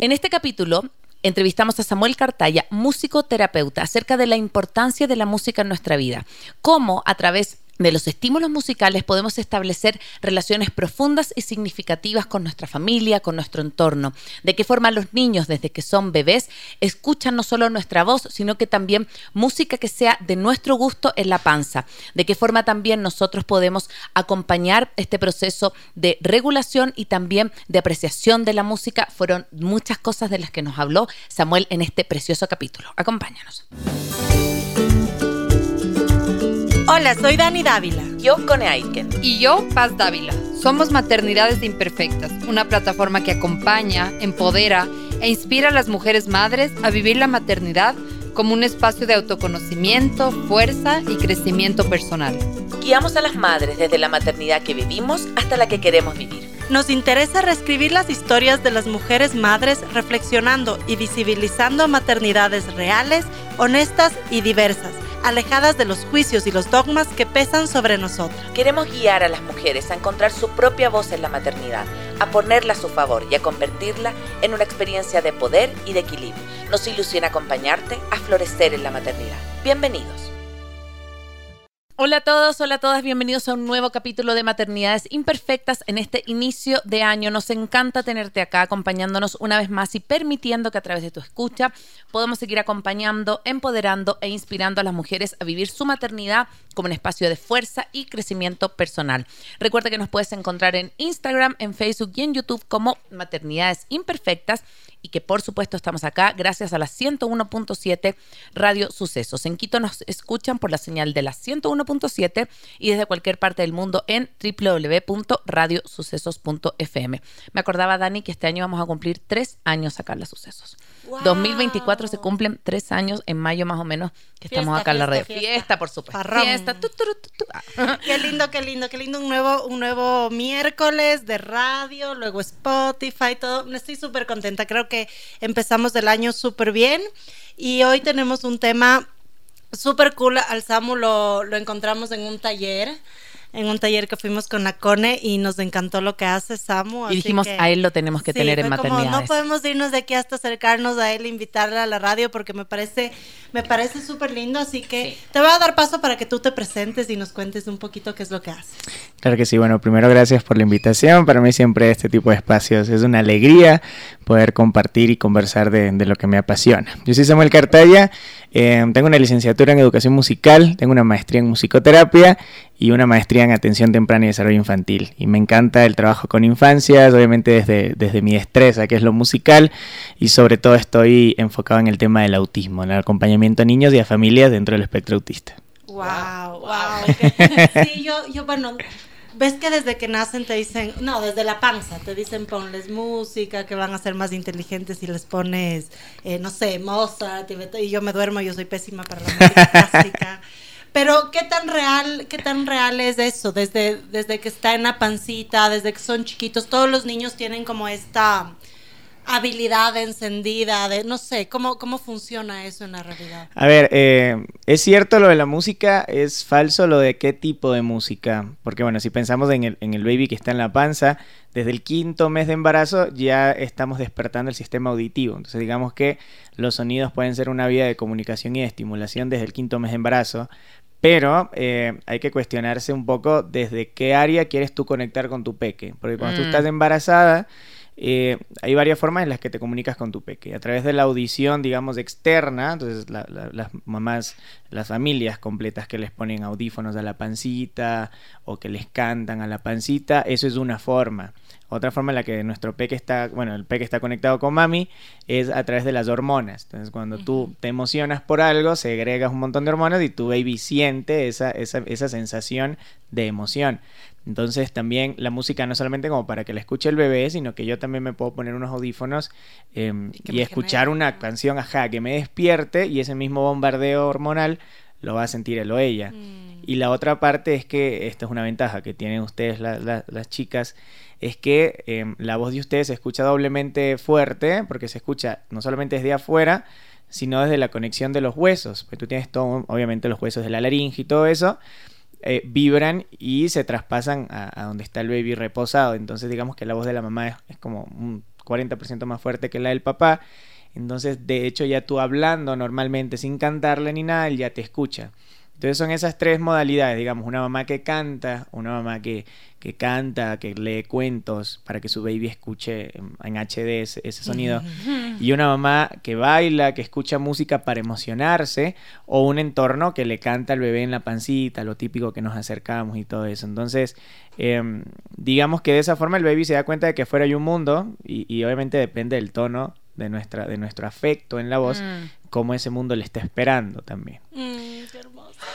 En este capítulo entrevistamos a Samuel Cartaya, músico terapeuta, acerca de la importancia de la música en nuestra vida, cómo a través de los estímulos musicales podemos establecer relaciones profundas y significativas con nuestra familia, con nuestro entorno. De qué forma los niños desde que son bebés escuchan no solo nuestra voz, sino que también música que sea de nuestro gusto en la panza. De qué forma también nosotros podemos acompañar este proceso de regulación y también de apreciación de la música. Fueron muchas cosas de las que nos habló Samuel en este precioso capítulo. Acompáñanos. Hola, soy Dani Dávila. Yo, Cone Aiken. Y yo, Paz Dávila. Somos Maternidades Imperfectas, una plataforma que acompaña, empodera e inspira a las mujeres madres a vivir la maternidad como un espacio de autoconocimiento, fuerza y crecimiento personal. Guiamos a las madres desde la maternidad que vivimos hasta la que queremos vivir. Nos interesa reescribir las historias de las mujeres madres reflexionando y visibilizando maternidades reales, honestas y diversas alejadas de los juicios y los dogmas que pesan sobre nosotros. Queremos guiar a las mujeres a encontrar su propia voz en la maternidad, a ponerla a su favor y a convertirla en una experiencia de poder y de equilibrio. Nos ilusiona acompañarte a florecer en la maternidad. Bienvenidos. Hola a todos, hola a todas, bienvenidos a un nuevo capítulo de Maternidades Imperfectas en este inicio de año. Nos encanta tenerte acá acompañándonos una vez más y permitiendo que a través de tu escucha podamos seguir acompañando, empoderando e inspirando a las mujeres a vivir su maternidad como un espacio de fuerza y crecimiento personal. Recuerda que nos puedes encontrar en Instagram, en Facebook y en YouTube como Maternidades Imperfectas y que por supuesto estamos acá gracias a la 101.7 Radio Sucesos. En Quito nos escuchan por la señal de la 101.7 y desde cualquier parte del mundo en www.radiosucesos.fm. Me acordaba, Dani, que este año vamos a cumplir tres años acá en Las Sucesos. 2024 se cumplen tres años en mayo más o menos que estamos acá en la red. Fiesta, por supuesto. Fiesta. Qué lindo, qué lindo, qué lindo. Un nuevo, un nuevo miércoles de radio, luego Spotify, todo. Estoy súper contenta. Creo que empezamos el año súper bien. Y hoy tenemos un tema súper cool. Al Samu lo, lo encontramos en un taller en un taller que fuimos con la Cone y nos encantó lo que hace Samu. Y dijimos, a él lo tenemos que tener en maternidad. No podemos irnos de aquí hasta acercarnos a él, invitarle a la radio porque me parece me parece súper lindo, así que te voy a dar paso para que tú te presentes y nos cuentes un poquito qué es lo que haces. Claro que sí, bueno, primero gracias por la invitación. Para mí siempre este tipo de espacios es una alegría poder compartir y conversar de, lo que me apasiona. Yo soy Samuel Cartaya, eh, tengo una licenciatura en educación musical, tengo una maestría en musicoterapia y una maestría en atención temprana y desarrollo infantil. Y me encanta el trabajo con infancias, obviamente desde, desde mi destreza, que es lo musical, y sobre todo estoy enfocado en el tema del autismo, en el acompañamiento a niños y a familias dentro del espectro autista. Wow, wow. sí, yo, yo, bueno, ves que desde que nacen te dicen, no, desde la panza, te dicen ponles música, que van a ser más inteligentes si les pones, eh, no sé, Mozart, y, y yo me duermo, yo soy pésima para la música clásica. Pero qué tan real, qué tan real es eso, desde, desde que está en la pancita, desde que son chiquitos, todos los niños tienen como esta habilidad encendida, de no sé, ¿cómo, cómo funciona eso en la realidad? A ver, eh, es cierto lo de la música, es falso lo de qué tipo de música, porque bueno, si pensamos en el, en el baby que está en la panza, desde el quinto mes de embarazo ya estamos despertando el sistema auditivo, entonces digamos que los sonidos pueden ser una vía de comunicación y de estimulación desde el quinto mes de embarazo, pero eh, hay que cuestionarse un poco desde qué área quieres tú conectar con tu peque. Porque cuando tú mm. estás embarazada, eh, hay varias formas en las que te comunicas con tu peque. A través de la audición, digamos, externa, entonces las mamás, las familias completas que les ponen audífonos a la pancita o que les cantan a la pancita, eso es una forma. Otra forma en la que nuestro peque está, bueno, el peque está conectado con mami es a través de las hormonas. Entonces, cuando tú te emocionas por algo, segregas un montón de hormonas y tu baby siente esa, esa, esa sensación de emoción. Entonces también la música no solamente como para que la escuche el bebé, sino que yo también me puedo poner unos audífonos em, y, escuchar una canción, ajá, que me despierte y ese mismo bombardeo hormonal lo va a sentir él o ella. Mm. Y la otra parte es que, esta es una ventaja que tienen ustedes las chicas, es que em, la voz de ustedes se escucha doblemente fuerte, porque se escucha no solamente desde afuera, sino desde la conexión de los huesos. Pues tú tienes todo, obviamente los huesos de la laringe y todo eso, eh, vibran y se traspasan a, donde está el baby reposado. Entonces digamos que la voz de la mamá es, como un 40% más fuerte que la del papá. Entonces, de hecho, ya tú hablando normalmente sin cantarle ni nada, él ya te escucha. Entonces son esas tres modalidades, digamos, una mamá que canta, una mamá que, que canta, que lee cuentos para que su baby escuche en, HD ese, sonido, y una mamá que baila, que escucha música para emocionarse, o un entorno que le canta al bebé en la pancita, lo típico que nos acercamos y todo eso. Entonces, em, digamos que de esa forma el baby se da cuenta de que fuera hay un mundo, y, obviamente depende del tono de, nuestra, de nuestro afecto en la voz, mm. cómo ese mundo le está esperando también. Mm,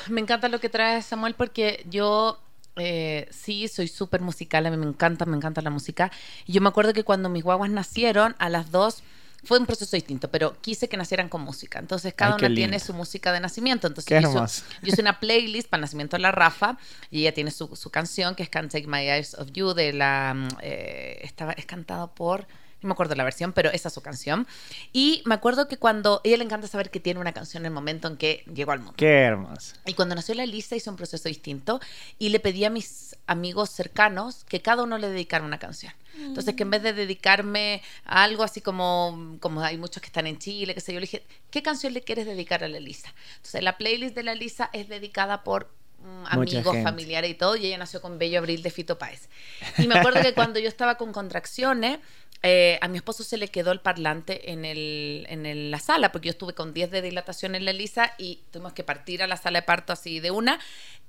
me encanta lo que trae Samuel porque yo eh, sí, soy súper musical, a mí me encanta, me encanta la música. Y yo me acuerdo que cuando mis guaguas nacieron, a las dos fue un proceso distinto, pero quise que nacieran con música. Entonces cada una tiene su música de nacimiento. Entonces yo hice, yo hice, una playlist para el nacimiento de la Rafa y ella tiene su, su canción que es Can't Take My Eyes of You de la mm, eh, estaba es cantado por no me acuerdo la versión, pero esa es su canción. Y me acuerdo que cuando ella le encanta saber que tiene una canción en el momento en que llegó al mundo. Qué hermoso. Y cuando nació la Elisa hizo un proceso distinto y le pedí a mis amigos cercanos que cada uno le dedicara una canción. Entonces, que en vez de dedicarme a algo así como, como hay muchos que están en Chile, qué sé yo, le dije, ¿qué canción le quieres dedicar a la Elisa? Entonces, la playlist de la Elisa es dedicada por amigos, familiares y todo, y ella nació con Bello Abril de Fito Páez. Y me acuerdo que cuando yo estaba con contracciones, eh, a mi esposo se le quedó el parlante en, el, en la sala, porque yo estuve con 10 de dilatación en la Elisa y tuvimos que partir a la sala de parto así de una.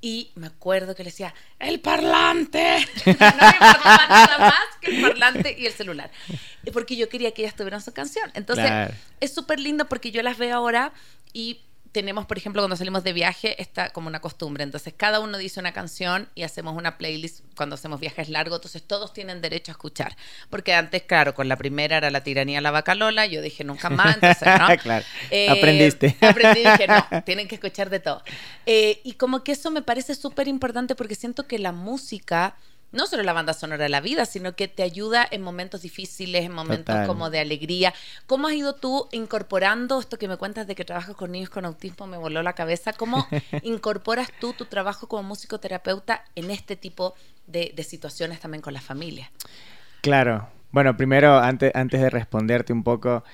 Y me acuerdo que le decía, ¡el parlante! no me importaba nada más que el parlante y el celular. Porque yo quería que ellas tuvieran su canción. Entonces, es súper lindo porque yo las veo ahora y tenemos, por ejemplo, cuando salimos de viaje, está como una costumbre. Entonces, cada uno dice una canción y hacemos una playlist cuando hacemos viajes largos. Entonces, todos tienen derecho a escuchar. Porque antes, claro, con la primera era la tiranía la vaca Lola. Yo dije nunca más. Entonces, ¿no? claro. Eh, Aprendiste. Aprendí y dije, no, tienen que escuchar de todo. Eh, y como que eso me parece súper importante porque siento que la música no solo la banda sonora de la vida, sino que te ayuda en momentos difíciles, en momentos como de alegría. ¿Cómo has ido tú incorporando esto que me cuentas de que trabajas con niños con autismo? Me voló la cabeza. ¿Cómo incorporas tú tu trabajo como musicoterapeuta en este tipo de, situaciones también con la familia? Claro. Bueno, primero, antes, antes de responderte un poco,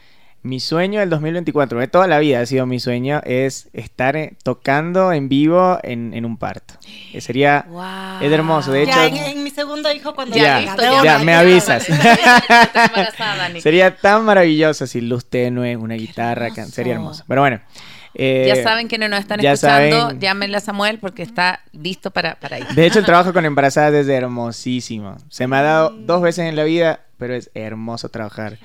mi sueño del 2024, de toda la vida ha sido mi sueño, es estar eh, tocando en vivo en, un parto. Eh, sería es hermoso. De hecho, en, mi segundo hijo cuando ya, ya, me avisas. sería tan maravilloso si luz tenue, una guitarra, sería hermoso. Pero bueno. Eh, ya saben que no nos están escuchando, llámenle a Samuel porque está listo para, para ir. De hecho, el trabajo con embarazadas es hermosísimo. Se me ha dado dos veces en la vida pero es hermoso trabajar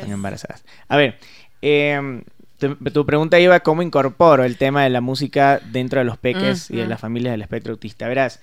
con embarazadas. A ver, em, tu, pregunta iba cómo incorporo el tema de la música dentro de los peques y de las familias del espectro autista. Verás,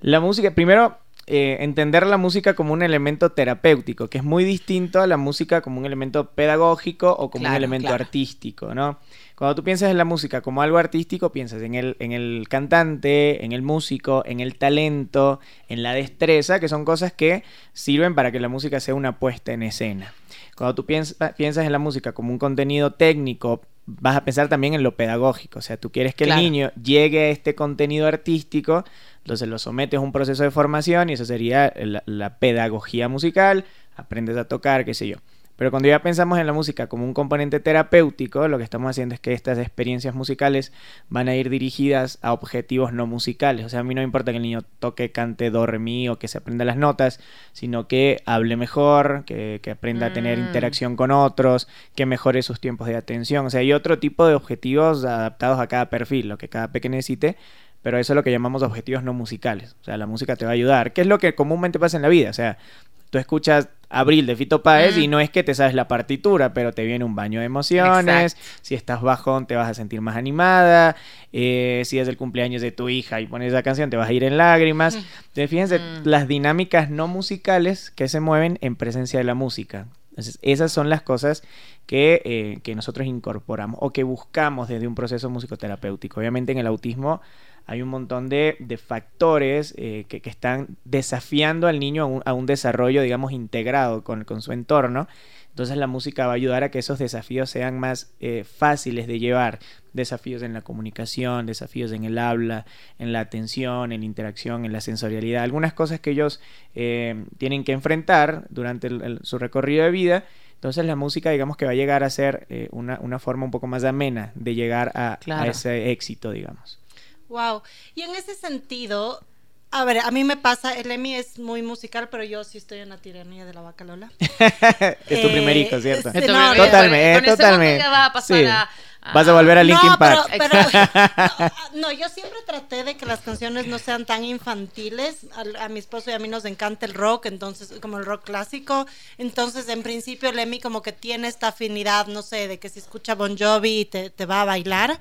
la música, primero, eh, entender la música como un elemento terapéutico, que es muy distinto a la música como un elemento pedagógico o como un elemento artístico, ¿no? Cuando tú piensas en la música como algo artístico, piensas en el, en el cantante, en el músico, en el talento, en la destreza, que son cosas que sirven para que la música sea una puesta en escena. Cuando tú piensas, piensas en la música como un contenido técnico, vas a pensar también en lo pedagógico. O sea, tú quieres que el niño llegue a este contenido artístico, entonces lo sometes a un proceso de formación y eso sería la pedagogía musical, aprendes a tocar, qué sé yo. Pero cuando ya pensamos en la música como un componente terapéutico, lo que estamos haciendo es que estas experiencias musicales van a ir dirigidas a objetivos no musicales. O sea, a mí no me importa que el niño toque, cante do, re, mi o que se aprenda las notas, sino que hable mejor, que, aprenda a tener mm. interacción con otros, que mejore sus tiempos de atención. O sea, hay otro tipo de objetivos adaptados a cada perfil, lo que cada pequeño necesite pero eso es lo que llamamos objetivos no musicales. O sea, la música te va a ayudar, que es lo que comúnmente pasa en la vida. O sea, tú escuchas Abril de Fito Páez y mm. no es que te sabes la partitura, pero te viene un baño de emociones. Si estás bajón, te vas a sentir más animada. Eh, si es el cumpleaños de tu hija y pones esa canción, te vas a ir en lágrimas. Entonces, fíjense mm. las dinámicas no musicales que se mueven en presencia de la música. Entonces, esas son las cosas que, eh, que nosotros incorporamos o que buscamos desde un proceso musicoterapéutico. Obviamente en el autismo hay un montón de, factores eh, que, están desafiando al niño a un, desarrollo, digamos, integrado con, su entorno. Entonces la música va a ayudar a que esos desafíos sean más eh, fáciles de llevar. Desafíos en la comunicación, desafíos en el habla, en la atención, en la interacción, en la sensorialidad. Algunas cosas que ellos eh, tienen que enfrentar durante su recorrido de vida. Entonces la música digamos que va a llegar a ser una, forma un poco más amena de llegar a ese éxito, digamos. Wow. Y en ese sentido, a ver, a mí me pasa, el Emi es muy musical, pero yo sí estoy en la tiranía de la vaca Lola. es tu primer hijo, ¿cierto? Eh, totalmente, totalmente. va a pasar a Vas a volver a Linkin no, Park. Pero, no, yo siempre traté de que las canciones no sean tan infantiles. A, mi esposo y a mí nos encanta el rock, entonces, como el rock clásico. Entonces, en principio, Lemmy como que tiene esta afinidad, no sé, de que si escucha Bon Jovi te, te va a bailar.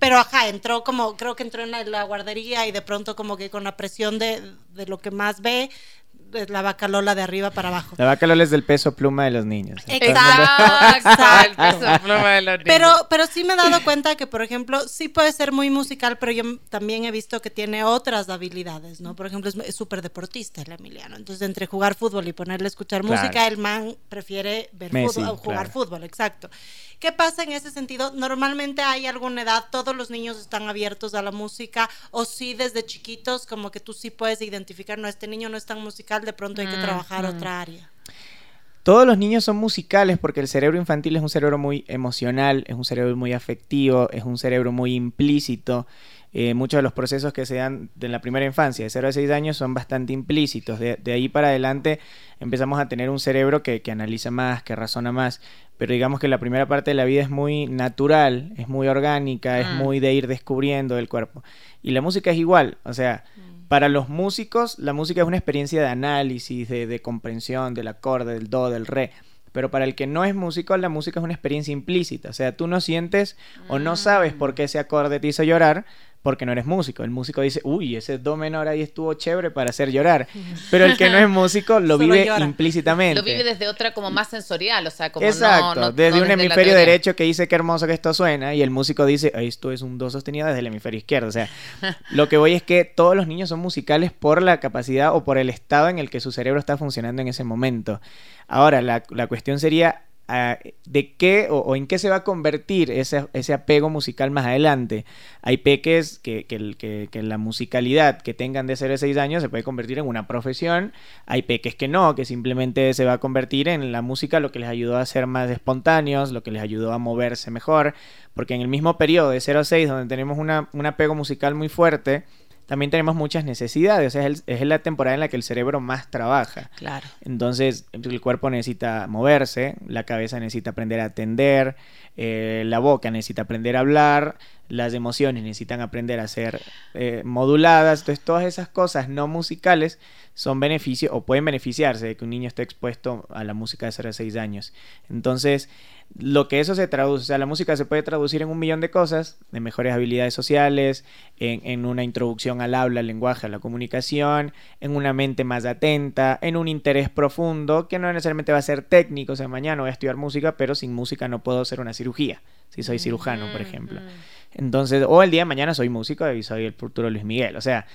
Pero ajá, entró como, creo que entró en la, guardería y de pronto como que con la presión de, de lo que más ve, la vaca Lola de arriba para abajo. La vaca Lola es del peso pluma de los niños. Exacto, el peso pluma de los niños. Pero, pero sí me he dado cuenta que, por ejemplo, sí puede ser muy musical, pero yo también he visto que tiene otras habilidades, ¿no? Por ejemplo, es súper deportista el Emiliano. Entonces, entre jugar fútbol y ponerle a escuchar música, el man prefiere ver fútbol, jugar fútbol, exacto. ¿Qué pasa en ese sentido? Normalmente hay alguna edad, todos los niños están abiertos a la música, o sí desde chiquitos, como que tú sí puedes identificar, no, este niño no es tan musical, de pronto hay que trabajar otra área. Todos los niños son musicales porque el cerebro infantil es un cerebro muy emocional, es un cerebro muy afectivo, es un cerebro muy implícito. Eh, muchos de los procesos que se dan en la primera infancia, de 0 a 6 años, son bastante implícitos. De, ahí para adelante empezamos a tener un cerebro que, que, analiza más, que razona más. Pero digamos que la primera parte de la vida es muy natural, es muy orgánica, es mm. muy de ir descubriendo el cuerpo. Y la música es igual, o sea, para los músicos, la música es una experiencia de análisis, de, comprensión del acorde, del do, del re. Pero para el que no es músico, la música es una experiencia implícita. O sea, tú no sientes o no sabes por qué ese acorde te hizo llorar, porque no eres músico. El músico dice, uy, ese do menor ahí estuvo chévere para hacer llorar. Pero el que no es músico lo vive implícitamente. Lo vive desde otra como más sensorial, o sea, como Exacto, desde un hemisferio derecho que dice qué hermoso que esto suena y el músico dice, esto es un do sostenido desde el hemisferio izquierdo. O sea, lo que voy es que todos los niños son musicales por la capacidad o por el estado en el que su cerebro está funcionando en ese momento. Ahora, la, la cuestión sería de qué o, en qué se va a convertir ese, ese apego musical más adelante. Hay peques que, que, que, la musicalidad que tengan de 0 a 6 años se puede convertir en una profesión. Hay peques que no, que simplemente se va a convertir en la música lo que les ayudó a ser más espontáneos, lo que les ayudó a moverse mejor. Porque en el mismo periodo de 0 a 6, donde tenemos una, un apego musical muy fuerte, también tenemos muchas necesidades. O sea, es, la temporada en la que el cerebro más trabaja. Claro. Entonces, el cuerpo necesita moverse, la cabeza necesita aprender a atender, eh, la boca necesita aprender a hablar, las emociones necesitan aprender a ser eh, moduladas. Entonces, todas esas cosas no musicales son beneficios o pueden beneficiarse de que un niño esté expuesto a la música de 0 a 6 años. Entonces, lo que eso se traduce, o sea, la música se puede traducir en un millón de cosas, de mejores habilidades sociales, en, una introducción al habla, al lenguaje, a la comunicación, en una mente más atenta, en un interés profundo, que no necesariamente va a ser técnico, o sea, mañana voy a estudiar música, pero sin música no puedo hacer una cirugía, si soy cirujano, por ejemplo. Entonces, o el día de mañana soy músico y soy el futuro Luis Miguel, o sea,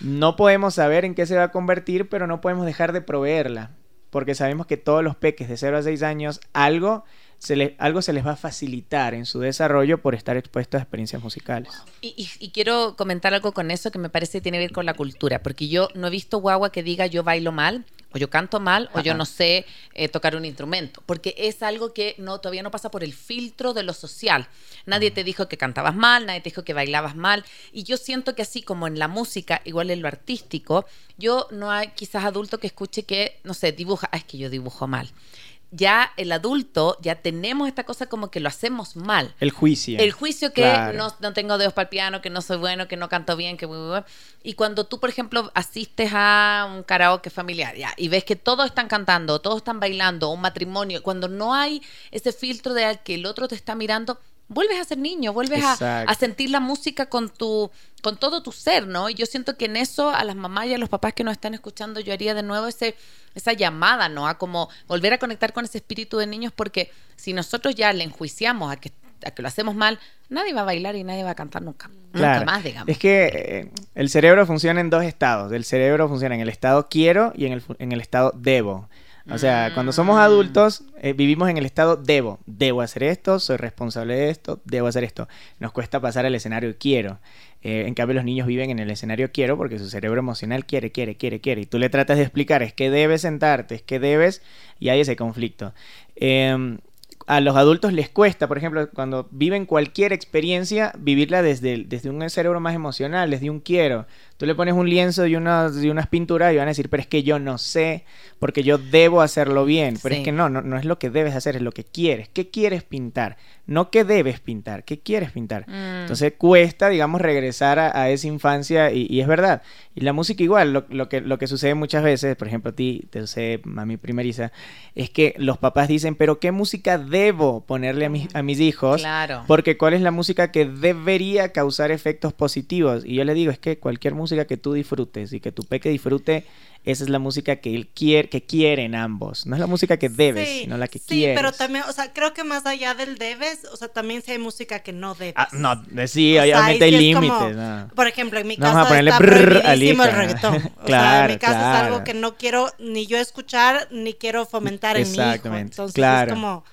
no podemos saber en qué se va a convertir, pero no podemos dejar de proveerla, porque sabemos que todos los peques de 0 a 6 años algo se algo se les va a facilitar en su desarrollo por estar expuestos a experiencias musicales. Y, quiero comentar algo con eso que me parece que tiene que ver con la cultura, porque yo no he visto guagua que diga yo bailo mal, o yo canto mal, o yo no sé eh, tocar un instrumento, porque es algo que no todavía no pasa por el filtro de lo social. Nadie te dijo que cantabas mal, nadie te dijo que bailabas mal, y yo siento que así como en la música, igual en lo artístico, yo no hay quizás adulto que escuche que, no sé, dibuja, ah, es que yo dibujo mal ya el adulto, ya tenemos esta cosa como que lo hacemos mal. El juicio. El juicio que no, tengo dedos para el piano, que no soy bueno, que no canto bien, que... Y cuando tú, por ejemplo, asistes a un karaoke familiar ya, y ves que todos están cantando, todos están bailando, un matrimonio, cuando no hay ese filtro de que el otro te está mirando, vuelves a ser niño, vuelves a, sentir la música con tu con todo tu ser, ¿no? Y yo siento que en eso a las mamás y a los papás que nos están escuchando yo haría de nuevo ese esa llamada, ¿no? A como volver a conectar con ese espíritu de niños porque si nosotros ya le enjuiciamos a que a que lo hacemos mal, nadie va a bailar y nadie va a cantar nunca. Nunca más, digamos. Es que eh, el cerebro funciona en dos estados. El cerebro funciona en el estado quiero y en el, en el estado debo. O sea, cuando somos adultos, eh, vivimos en el estado debo. Debo hacer esto, soy responsable de esto, debo hacer esto. Nos cuesta pasar al escenario quiero. Eh, en cambio, los niños viven en el escenario quiero porque su cerebro emocional quiere, quiere, quiere, quiere. Y tú le tratas de explicar, es que debes sentarte, es que debes, y hay ese conflicto. Eh, a los adultos les cuesta, por ejemplo, cuando viven cualquier experiencia, vivirla desde, desde un cerebro más emocional, desde un quiero. Tú le pones un lienzo y unas, y unas pinturas y van a decir, pero es que yo no sé, porque yo debo hacerlo bien. Pero es que no, no, no es lo que debes hacer, es lo que quieres. ¿Qué quieres pintar? No qué debes pintar, ¿qué quieres pintar? Mm. Entonces cuesta, digamos, regresar a, esa infancia y, es verdad. Y la música igual, lo, que, lo que sucede muchas veces, por ejemplo a ti, te sucede a mi primeriza, es que los papás dicen, pero ¿qué música debo ponerle a, mis, a mis hijos? Claro. Porque ¿cuál es la música que debería causar efectos positivos? Y yo le digo, es que cualquier música que tú disfrutes y que tu peque disfrute esa es la música que él quiere, que quieren ambos. No es la música que debes, sino la que sí, quieres. Sí, pero también, o sea, creo que más allá del debes, o sea, también si hay música que no debes. Ah, no, sí, obviamente hay límites. Por ejemplo, en mi caso está prohibidísimo el reggaetón. o sea, en mi caso es algo que no quiero ni yo escuchar, ni quiero fomentar en mi hijo. Entonces claro. es como...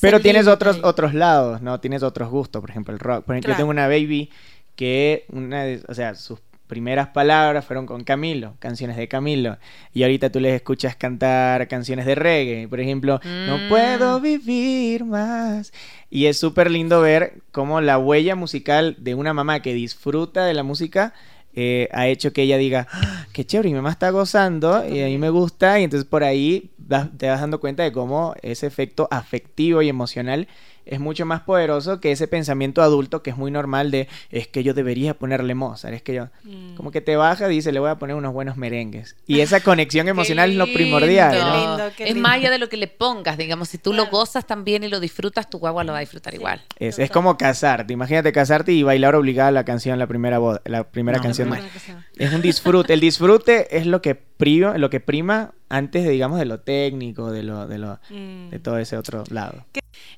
pero tienes otros, otros lados, ¿no? Tienes otros gustos, por ejemplo, el rock. Por ejemplo, yo tengo una baby que, una o sea, sus primeras palabras fueron con Camilo, canciones de Camilo. Y ahorita tú les escuchas cantar canciones de reggae. Por ejemplo, No mm. puedo vivir más. Y es súper lindo ver cómo la huella musical de una mamá que disfruta de la música eh, ha hecho que ella diga, ah, qué chévere, mi mamá está gozando y a mí me gusta. Y entonces por ahí te vas dando cuenta de cómo ese efecto afectivo y emocional es mucho más poderoso que ese pensamiento adulto que es muy normal de es que yo debería ponerle Mozart, es que yo mm. como que te baja y dice le voy a poner unos buenos merengues. Y esa conexión emocional es lo primordial. es más allá de lo que le pongas, digamos, si tú lo gozas también y lo disfrutas, tu guagua lo va a disfrutar igual. Es, es, como casarte, imagínate casarte y bailar obligada la canción, la primera voz, la primera canción. Es un disfrute, el disfrute es lo que prima, lo que prima antes de digamos de lo técnico, de lo de lo mm. de todo ese otro lado.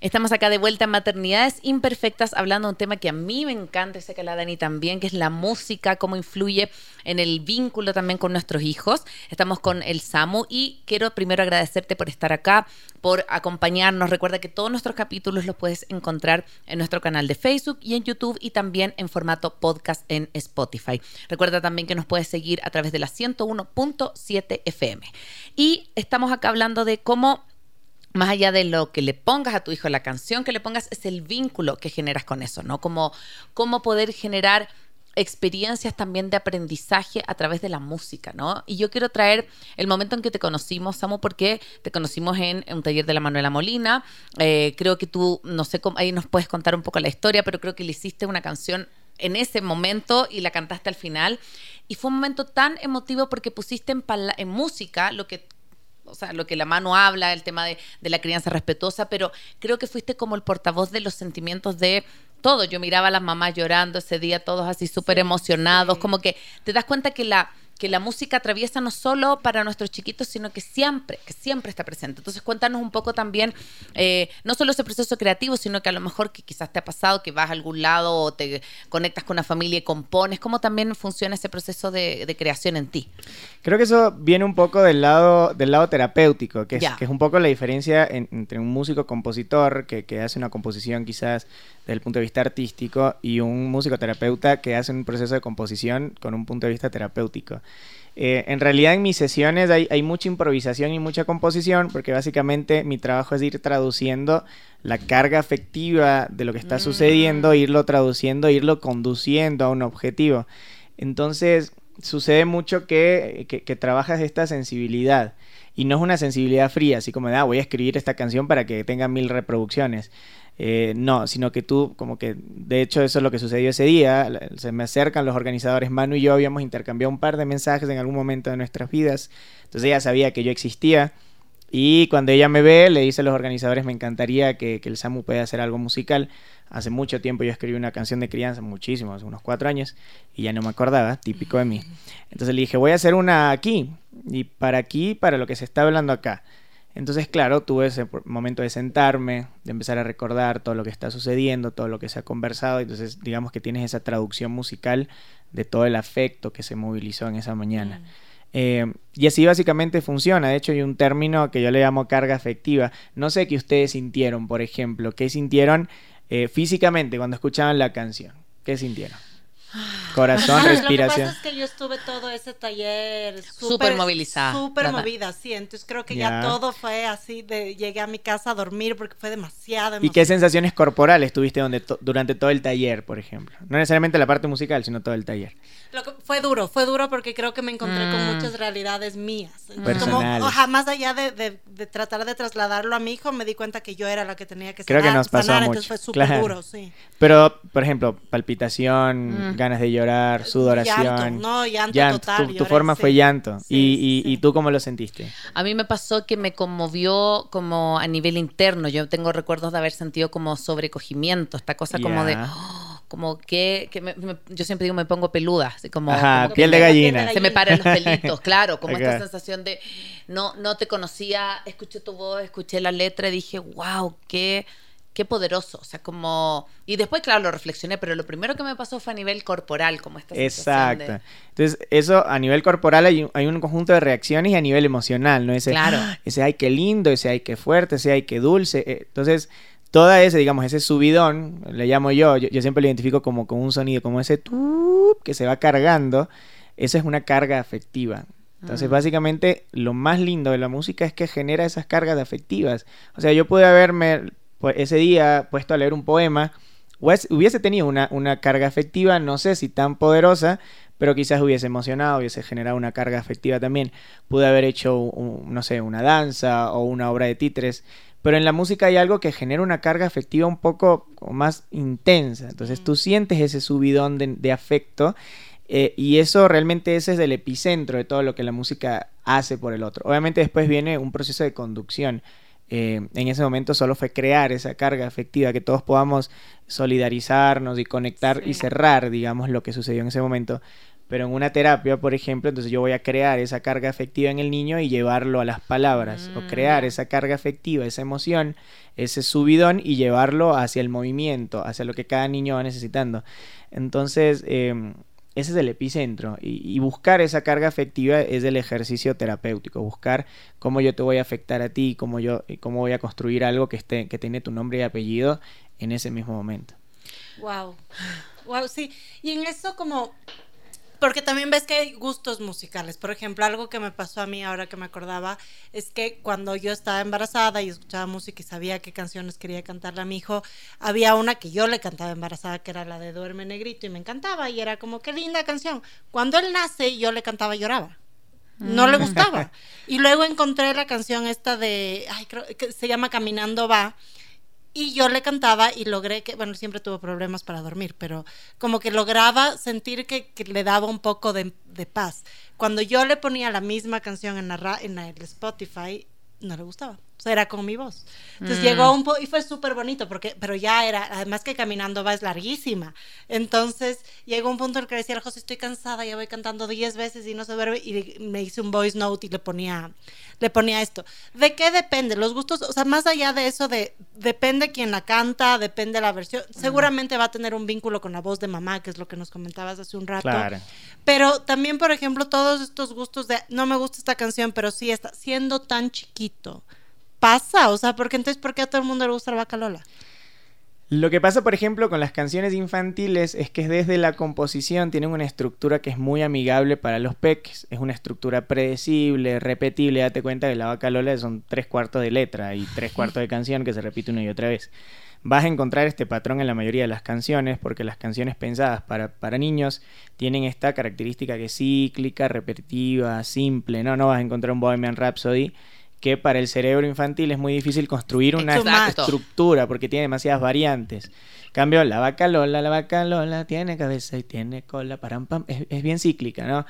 Estamos acá de vuelta en Maternidades Imperfectas hablando de un tema que a mí me encanta sé que a la Dani también, que es la música, cómo influye en el vínculo también con nuestros hijos. Estamos con el Samu y quiero primero agradecerte por estar acá, por acompañarnos. Recuerda que todos nuestros capítulos los puedes encontrar en nuestro canal de Facebook y en YouTube y también en formato podcast en Spotify. Recuerda también que nos puedes seguir a través de la 101.7 FM. Y estamos acá hablando de cómo más allá de lo que le pongas a tu hijo, la canción que le pongas, es el vínculo que generas con eso, ¿no? Como cómo poder generar experiencias también de aprendizaje a través de la música, ¿no? Y yo quiero traer el momento en que te conocimos, Samu, porque te conocimos en, un taller de la Manuela Molina. Eh, creo que tú, no sé, cómo, ahí nos puedes contar un poco la historia, pero creo que le hiciste una canción en ese momento y la cantaste al final. Y fue un momento tan emotivo porque pusiste en, en música lo que o sea, lo que la mano habla, el tema de, de, la crianza respetuosa, pero creo que fuiste como el portavoz de los sentimientos de todo. Yo miraba a las mamás llorando ese día, todos así súper emocionados, como que te das cuenta que la que la música atraviesa no solo para nuestros chiquitos, sino que siempre, que siempre está presente. Entonces cuéntanos un poco también, eh, no solo ese proceso creativo, sino que a lo mejor que quizás te ha pasado que vas a algún lado o te conectas con una familia y compones, cómo también funciona ese proceso de, creación en ti. Creo que eso viene un poco del lado, del lado terapéutico, que es, que es un poco la diferencia entre un músico compositor que, que hace una composición quizás desde el punto de vista artístico y un músico terapeuta que hace un proceso de composición con un punto de vista terapéutico. Eh, en realidad en mis sesiones hay, hay, mucha improvisación y mucha composición porque básicamente mi trabajo es ir traduciendo la carga afectiva de lo que está sucediendo, mm. irlo traduciendo, irlo conduciendo a un objetivo. Entonces sucede mucho que, que, que trabajas esta sensibilidad y no es una sensibilidad fría, así como de, ah, voy a escribir esta canción para que tenga mil reproducciones. Eh, no, sino que tú, como que, de hecho eso es lo que sucedió ese día, se me acercan los organizadores, Manu y yo habíamos intercambiado un par de mensajes en algún momento de nuestras vidas, entonces ella sabía que yo existía. Y cuando ella me ve, le dice a los organizadores, me encantaría que, que el SAMU pueda hacer algo musical. Hace mucho tiempo yo escribí una canción de crianza, muchísimo, hace unos cuatro años, y ya no me acordaba, típico de mí. Entonces le dije, voy a hacer una aquí, y para aquí, para lo que se está hablando acá. Entonces, claro, tuve ese momento de sentarme, de empezar a recordar todo lo que está sucediendo, todo lo que se ha conversado. Entonces, digamos que tienes esa traducción musical de todo el afecto que se movilizó en esa mañana. Mm. Eh, y así básicamente funciona. De hecho, hay un término que yo le llamo carga afectiva. No sé qué ustedes sintieron, por ejemplo. ¿Qué sintieron eh, físicamente cuando escuchaban la canción? ¿Qué sintieron? Corazón, respiración. Lo que pasa es que yo estuve todo ese taller súper movilizada. Súper movida, sí. Entonces creo que ya. todo fue así de llegué a mi casa a dormir porque fue demasiado. ¿Y qué sensaciones corporales tuviste donde durante todo el taller, por ejemplo? No necesariamente la parte musical, sino todo el taller. Lo que, fue duro, fue duro porque creo que me encontré con mm. muchas realidades mías. Personales. Como, más allá de, de, tratar de trasladarlo a mi hijo, me di cuenta que yo era la que tenía que Creo que nos pasó mucho. entonces fue súper duro, sí. Pero, por ejemplo, palpitación, mm. Ganas de llorar, sudoración. Llanto, no, llanto, total. Tu, forma fue llanto. y, y, tú cómo lo sentiste? A mí me pasó que me conmovió como a nivel interno. Yo tengo recuerdos de haber sentido como sobrecogimiento, esta cosa como de como que, que yo siempre digo me pongo peluda, así como, piel, de gallina. Se me paran los pelitos, claro, como esta sensación de no, no te conocía, escuché tu voz, escuché la letra y dije, wow, qué, qué poderoso. O sea, como. Y después, claro, lo reflexioné, pero lo primero que me pasó fue a nivel corporal, como esta Exacto. Entonces, eso a nivel corporal hay un, hay un conjunto de reacciones y a nivel emocional, ¿no? Ese, claro. ese ay, qué lindo, ese ay, qué fuerte, ese ay, qué dulce. Eh, entonces toda ese, digamos, ese subidón, le llamo yo, yo, siempre lo identifico como con un sonido, como ese tup que se va cargando, esa es una carga afectiva. Entonces, mm. básicamente, lo más lindo de la música es que genera esas cargas afectivas. O sea, yo pude haberme pues, ese día puesto a leer un poema, hubiese tenido una, una carga afectiva, no sé si tan poderosa, pero quizás hubiese emocionado, hubiese generado una carga afectiva también. Pude haber hecho, no sé, una danza o una obra de títeres pero en la música hay algo que genera una carga afectiva un poco más intensa. Entonces tú sientes ese subidón de, afecto eh, y eso realmente ese es el epicentro de todo lo que la música hace por el otro. Obviamente después viene un proceso de conducción. Eh, en ese momento solo fue crear esa carga afectiva, que todos podamos solidarizarnos y conectar y cerrar, digamos, lo que sucedió en ese momento. Pero en una terapia, por ejemplo, entonces yo voy a crear esa carga afectiva en el niño y llevarlo a las palabras, o mm, crear esa carga afectiva, esa emoción, ese subidón y llevarlo hacia el movimiento, hacia lo que cada niño va necesitando. Entonces, em, ese es el epicentro. Y, buscar esa carga afectiva es el ejercicio terapéutico. Buscar cómo yo te voy a afectar a ti, cómo yo, cómo voy a construir algo que esté, que tiene tu nombre y apellido en ese mismo momento. Wow. Wow, sí. Y en eso como porque también ves que hay gustos musicales. Por ejemplo, algo que me pasó a mí ahora que me acordaba es que cuando yo estaba embarazada y escuchaba música y sabía qué canciones quería cantarle a mi hijo, había una que yo le cantaba embarazada que era la de Duerme Negrito y me encantaba y era como qué linda canción. Cuando él nace yo le cantaba y lloraba. No le mm. gustaba. Y luego encontré la canción esta de, ay, creo que se llama Caminando va y yo le cantaba y logré que, bueno, siempre tuvo problemas para dormir, pero como que lograba sentir que, le daba un poco de, paz. Cuando yo le ponía la misma canción en, la, en el Spotify, no le gustaba. Era con mi voz. Entonces mm. llegó un poco, y fue súper bonito, porque, pero ya era, además que caminando va es larguísima. Entonces llegó un punto en el que decía, José, estoy cansada, ya voy cantando 10 veces y no se duerme, y me hice un voice note y le ponía, le ponía esto. ¿De qué depende? Los gustos, o sea, más allá de eso de, depende quién la canta, depende la versión, seguramente va a tener un vínculo con la voz de mamá, que es lo que nos comentabas hace un rato. Claro. Pero también, por ejemplo, todos estos gustos de, no me gusta esta canción, pero sí está, siendo tan chiquito pasa? O sea, porque entonces, ¿por qué a todo el mundo le gusta la vaca Lola? Lo que pasa, por ejemplo, con las canciones infantiles es que desde la composición tienen una estructura que es muy amigable para los peques. Es una estructura predecible, repetible. Date cuenta que la vaca Lola son tres cuartos de letra y tres cuartos de canción que se repite una y otra vez. Vas a encontrar este patrón en la mayoría de las canciones porque las canciones pensadas para, para niños tienen esta característica que es cíclica, repetitiva, simple. No, no vas a encontrar un Bohemian Rhapsody que para el cerebro infantil es muy difícil construir una estructura porque tiene demasiadas variantes. Cambio, la vaca Lola, la vaca Lola tiene cabeza y tiene cola, param, pam, es, bien cíclica, ¿no?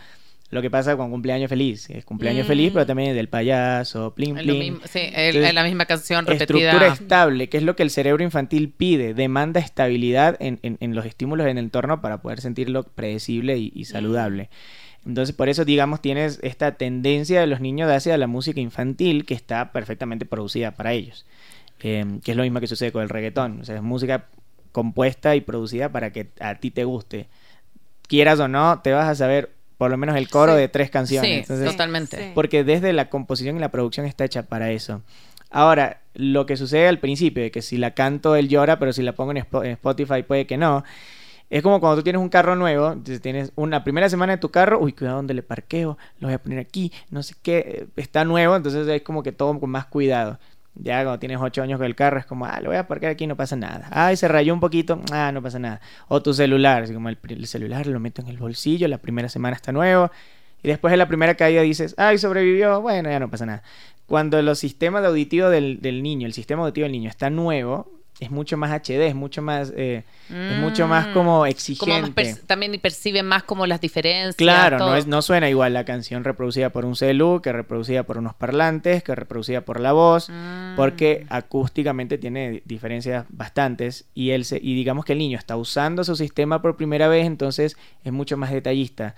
Lo que pasa con cumpleaños feliz, es cumpleaños feliz, pero mm. también es del payaso, plin plin. sí, es la misma canción repetida. Estructura estable, que es lo que el cerebro infantil pide, demanda estabilidad en, los estímulos en el entorno para poder sentirlo predecible y, saludable. Entonces, por eso, digamos, tienes esta tendencia de los niños hacia la música infantil que está perfectamente producida para ellos. Em, que es lo mismo que sucede con el reggaetón. O sea, es música compuesta y producida para que a ti te guste. Quieras o no, te vas a saber por lo menos el coro de tres canciones. Sí, totalmente. Porque desde la composición y la producción está hecha para eso. Ahora, lo que sucede al principio, de que si la canto él llora, pero si la pongo en Spotify puede que no. Es como cuando tú tienes un carro nuevo, tienes una primera semana de tu carro, uy, cuidado donde le parqueo, lo voy a poner aquí, no sé qué, eh, está nuevo, entonces es como que todo con más cuidado. Ya cuando tienes ocho años con el carro es como, ah, lo voy a parquear aquí, no pasa nada. Ay, se rayó un poquito, ah, no pasa nada. O tu celular, así como el, el celular lo meto en el bolsillo, la primera semana está nuevo, y después de la primera caída dices, ay, sobrevivió, bueno, ya no pasa nada. Cuando el sistema de auditivo del, del niño, el sistema auditivo del niño está nuevo, es mucho más HD, es mucho más, eh, es mucho más mm. como exigente. también perciben más como las diferencias. Claro, no, es, no suena igual la canción reproducida por un celu que reproducida por unos parlantes, que reproducida por la voz, mm. porque acústicamente tiene diferencias bastantes y, él se, y digamos que el niño está usando su sistema por primera vez, entonces es mucho más detallista.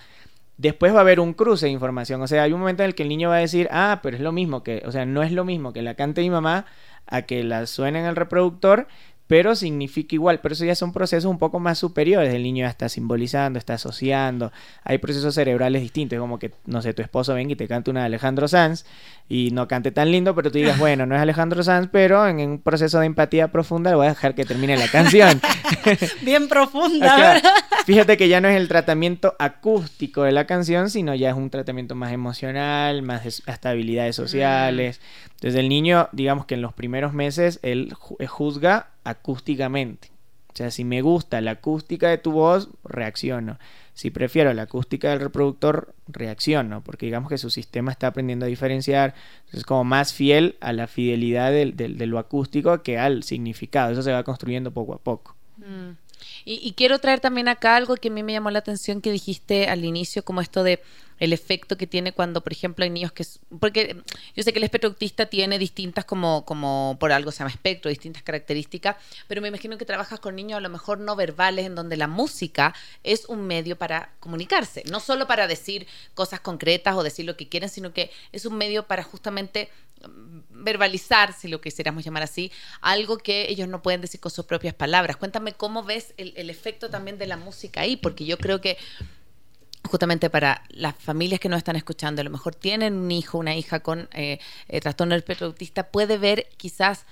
Después va a haber un cruce de información, o sea, hay un momento en el que el niño va a decir, ah, pero es lo mismo que, o sea, no es lo mismo que la cante mi mamá a que la suene en el reproductor, pero significa igual, pero eso ya son procesos un poco más superiores, el niño ya está simbolizando, está asociando, hay procesos cerebrales distintos, como que, no sé, tu esposo venga y te cante una de Alejandro Sanz y no cante tan lindo, pero tú digas, bueno, no es Alejandro Sanz, pero en un proceso de empatía profunda le voy a dejar que termine la canción. Bien profunda. fíjate que ya no es el tratamiento acústico de la canción, sino ya es un tratamiento más emocional, más hasta habilidades sociales. Mm. Entonces el niño, digamos que en los primeros meses, él juzga acústicamente. O sea, si me gusta la acústica de tu voz, reacciono. Si prefiero la acústica del reproductor, reacciono, porque digamos que su sistema está aprendiendo a diferenciar, es como más fiel a la fidelidad de, lo acústico que al significado. Eso se va construyendo poco a poco. Mm. Y, quiero traer también acá algo que a mí me llamó la atención que dijiste al inicio, como esto de el efecto que tiene cuando, por ejemplo, hay niños que... Porque yo sé que el espectro autista tiene distintas, como, como por algo se llama espectro, distintas características, pero me imagino que trabajas con niños a lo mejor no verbales, en donde la música es un medio para comunicarse, no solo para decir cosas concretas o decir lo que quieren, sino que es un medio para justamente verbalizar, si lo quisiéramos llamar así, algo que ellos no pueden decir con sus propias palabras. Cuéntame cómo ves el, efecto también de la música ahí, porque yo creo que justamente para las familias que nos están escuchando, a lo mejor tienen un hijo, una hija con eh, eh, trastorno del espectro autista, puede ver quizás,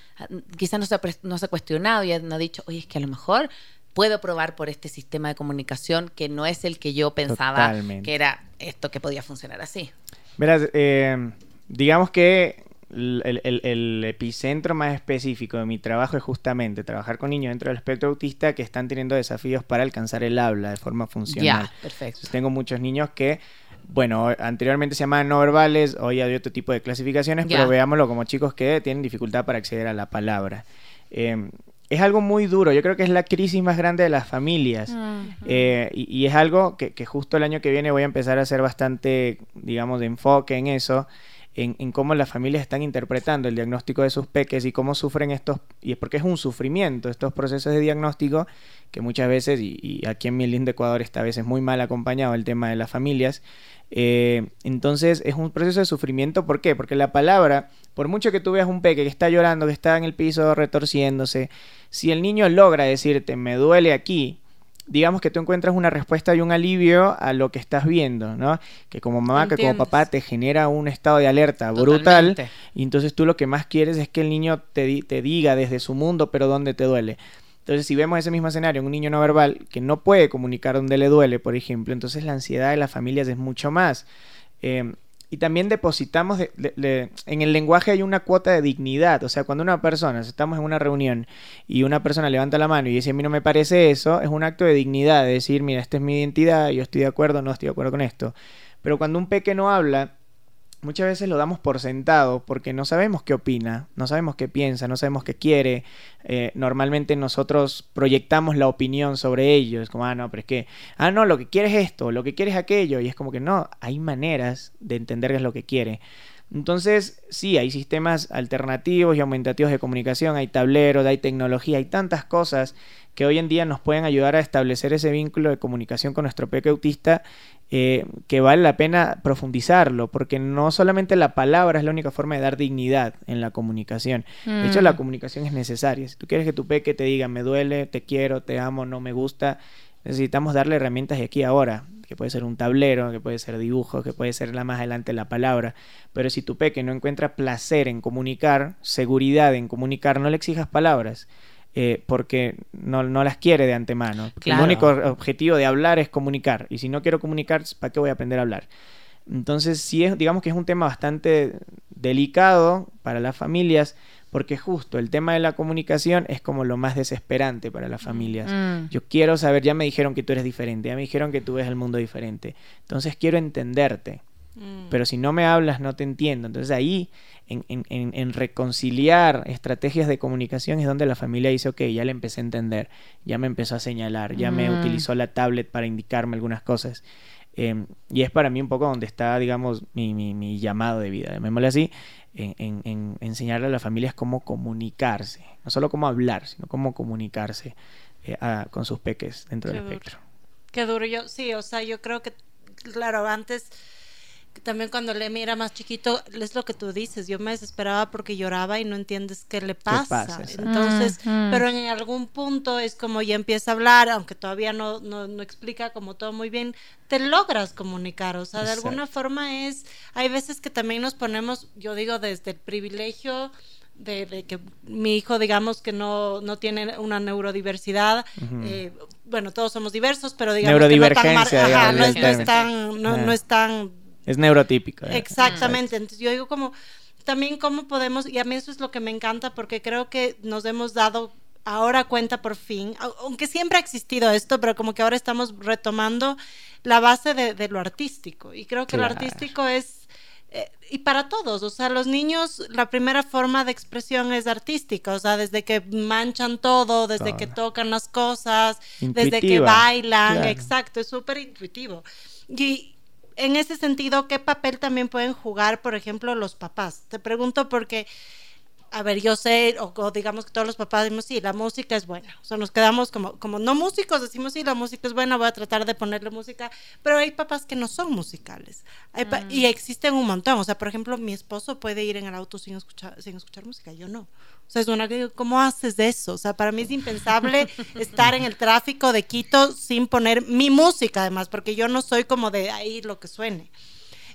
quizás no se, ha, no se ha cuestionado y no ha dicho, oye, es que a lo mejor puedo probar por este sistema de comunicación que no es el que yo pensaba que era esto que podía funcionar así. Verás, eh, digamos que el, epicentro más específico de mi trabajo es justamente trabajar con niños dentro del espectro autista que están teniendo desafíos para alcanzar el habla de forma funcional. Ya, perfecto. tengo muchos niños que, bueno, anteriormente se llamaban no verbales, hoy hay otro tipo de clasificaciones, pero veámoslo como chicos que tienen dificultad para acceder a la palabra. Em, es algo muy duro, yo creo que es la crisis más grande de las familias eh, y, es algo que, que justo el año que viene voy a empezar a hacer bastante, digamos, de enfoque en eso en, cómo las familias están interpretando el diagnóstico de sus peques y cómo sufren estos, y es porque es un sufrimiento, estos procesos de diagnóstico que muchas veces, y, aquí en mi lindo Ecuador está a veces muy mal acompañado el tema de las familias, eh, entonces es un proceso de sufrimiento, ¿por qué? Porque la palabra, por mucho que tú veas un peque que está llorando, que está en el piso retorciéndose, si el niño logra decirte me duele aquí, digamos que tú encuentras una respuesta y un alivio a lo que estás viendo, ¿no? Que como mamá, que como papá te genera un estado de alerta brutal y entonces tú lo que más quieres es que el niño te, te diga desde su mundo, pero dónde te duele. Entonces, si vemos ese mismo escenario, un niño no verbal que no puede comunicar dónde le duele, por ejemplo, entonces la ansiedad de las familias es mucho más. Eh, y también depositamos, en el lenguaje hay una cuota de dignidad, o sea, cuando una persona, estamos en una reunión y una persona levanta la mano y dice, a mí no me parece eso, es un acto de dignidad, de decir, mira, esta es mi identidad, yo estoy de acuerdo, no estoy de acuerdo con esto. Pero cuando un pequeño habla, muchas veces lo damos por sentado porque no sabemos qué opina, no sabemos qué piensa, no sabemos qué quiere. Eh, normalmente nosotros proyectamos la opinión sobre ello. Es como, ah, no, pero es que, ah, no, lo que quiere es esto, lo que quiere es aquello. Y es como que no, hay maneras de entender qué es lo que quiere. Entonces, sí, hay sistemas alternativos y aumentativos de comunicación, hay tableros, hay tecnología, hay tantas cosas que hoy en día nos pueden ayudar a establecer ese vínculo de comunicación con nuestro peque autista eh, que vale la pena profundizarlo, porque no solamente la palabra es la única forma de dar dignidad en la comunicación. De hecho, la mm. comunicación es necesaria. Si tú quieres que tu peque te diga, me duele, te quiero, te amo, no me gusta, necesitamos darle herramientas de aquí a ahora, que puede ser un tablero, que puede ser dibujo, que puede ser la más adelante la palabra. Pero si tu peque no encuentra placer en comunicar, seguridad en comunicar, no le exijas palabras. Eh, porque no, las quiere de antemano. El único objetivo de hablar es comunicar. Y si no quiero comunicar, ¿para qué voy a aprender a hablar? Entonces, sí es, digamos que es un tema bastante delicado para las familias, porque justo el tema de la comunicación es como lo más desesperante para las familias. Mm. Yo quiero saber, ya me dijeron que tú eres diferente, ya me dijeron que tú ves el mundo diferente. Entonces quiero entenderte. Mm. Pero si no me hablas, no te entiendo. Entonces ahí en, reconciliar estrategias de comunicación es donde la familia dice, ok, ya le empecé a entender, ya me empezó a señalar, ya me mm. utilizó la tablet para indicarme algunas cosas. Em, y es para mí un poco donde está, digamos, mi, mi, llamado de vida, llamémosle así, en, enseñarle a las familias cómo comunicarse, no solo cómo hablar, sino cómo comunicarse eh, con sus peques dentro del espectro. Qué duro, yo sí, o sea, yo creo que, claro, antes también cuando le mira más chiquito, es lo que tú dices, yo me desesperaba porque lloraba y no entiendes qué le pasa. Entonces, mm, mm. pero en algún punto es como ya empieza a hablar, aunque todavía no, no, no explica como todo muy bien, te logras comunicar, o sea, de alguna forma es, hay veces que también nos ponemos, yo digo, desde el privilegio de, que mi hijo, digamos, que no, no tiene una neurodiversidad, eh, bueno, todos somos diversos, pero digamos que no, es, tan, no, no es tan es neurotípico. ¿eh? Exactamente. Entonces yo digo como, también cómo podemos, y a mí eso es lo que me encanta porque creo que nos hemos dado ahora cuenta por fin, aunque siempre ha existido esto, pero como que ahora estamos retomando la base de, lo artístico. Y creo que lo artístico es, eh, y para todos, o sea, los niños, la primera forma de expresión es artística, o sea, desde que manchan todo, desde que tocan las cosas, desde que bailan, exacto, es súper intuitivo. Y, en ese sentido, ¿qué papel también pueden jugar, por ejemplo, los papás? Te pregunto porque a ver, yo sé, o, digamos que todos los papás decimos, sí, la música es buena. O sea, nos quedamos como, como no músicos, decimos, sí, la música es buena, voy a tratar de ponerle música, pero hay papás que no son musicales. Mm. Y existen un montón. O sea, por ejemplo, mi esposo puede ir en el auto sin escuchar, sin escuchar música, yo no. O sea, es una que ¿cómo haces eso? O sea, para mí es impensable estar en el tráfico de Quito sin poner mi música, además, porque yo no soy como de ahí lo que suene.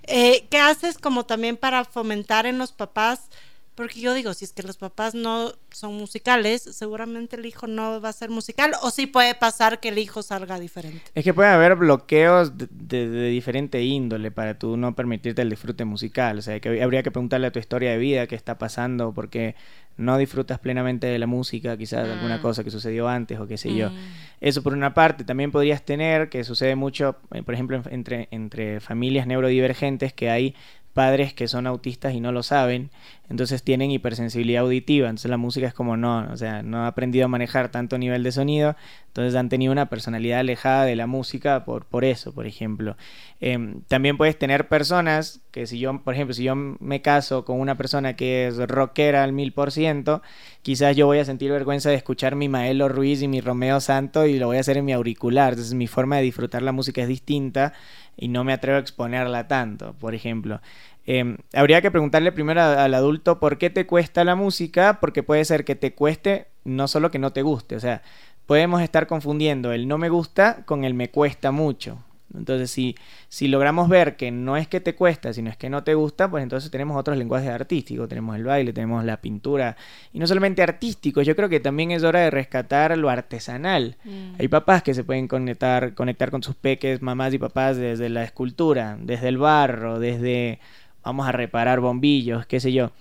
Eh, ¿Qué haces como también para fomentar en los papás? Porque yo digo, si es que los papás no son musicales, seguramente el hijo no va a ser musical, o sí puede pasar que el hijo salga diferente. Es que puede haber bloqueos de, diferente índole para tú no permitirte el disfrute musical. O sea, que habría que preguntarle a tu historia de vida qué está pasando, porque no disfrutas plenamente de la música, quizás de alguna mm. cosa que sucedió antes o qué sé yo. Mm. Eso por una parte. También podrías tener, que sucede mucho, eh, por ejemplo, entre, entre familias neurodivergentes, que hay padres que son autistas y no lo saben, entonces tienen hipersensibilidad auditiva, entonces la música es como no, o sea, no ha aprendido a manejar tanto nivel de sonido, entonces han tenido una personalidad alejada de la música por, por eso, por ejemplo. Em, también puedes tener personas que si yo, por ejemplo, si yo me caso con una persona que es rockera al mil por ciento, quizás yo voy a sentir vergüenza de escuchar mi Maelo Ruiz y mi Romeo Santo y lo voy a hacer en mi auricular, entonces mi forma de disfrutar la música es distinta y no me atrevo a exponerla tanto, por ejemplo. Em, habría que preguntarle primero al adulto por qué te cuesta la música, porque puede ser que te cueste no solo que no te guste, o sea, podemos estar confundiendo el no me gusta con el me cuesta mucho. Entonces, si, si logramos ver que no es que te cuesta, sino es que no te gusta, pues entonces tenemos otros lenguajes artísticos, tenemos el baile, tenemos la pintura, y no solamente artísticos, yo creo que también es hora de rescatar lo artesanal. Mm. Hay papás que se pueden conectar, conectar con sus peques, mamás y papás desde la escultura, desde el barro, desde vamos a reparar bombillos, qué sé yo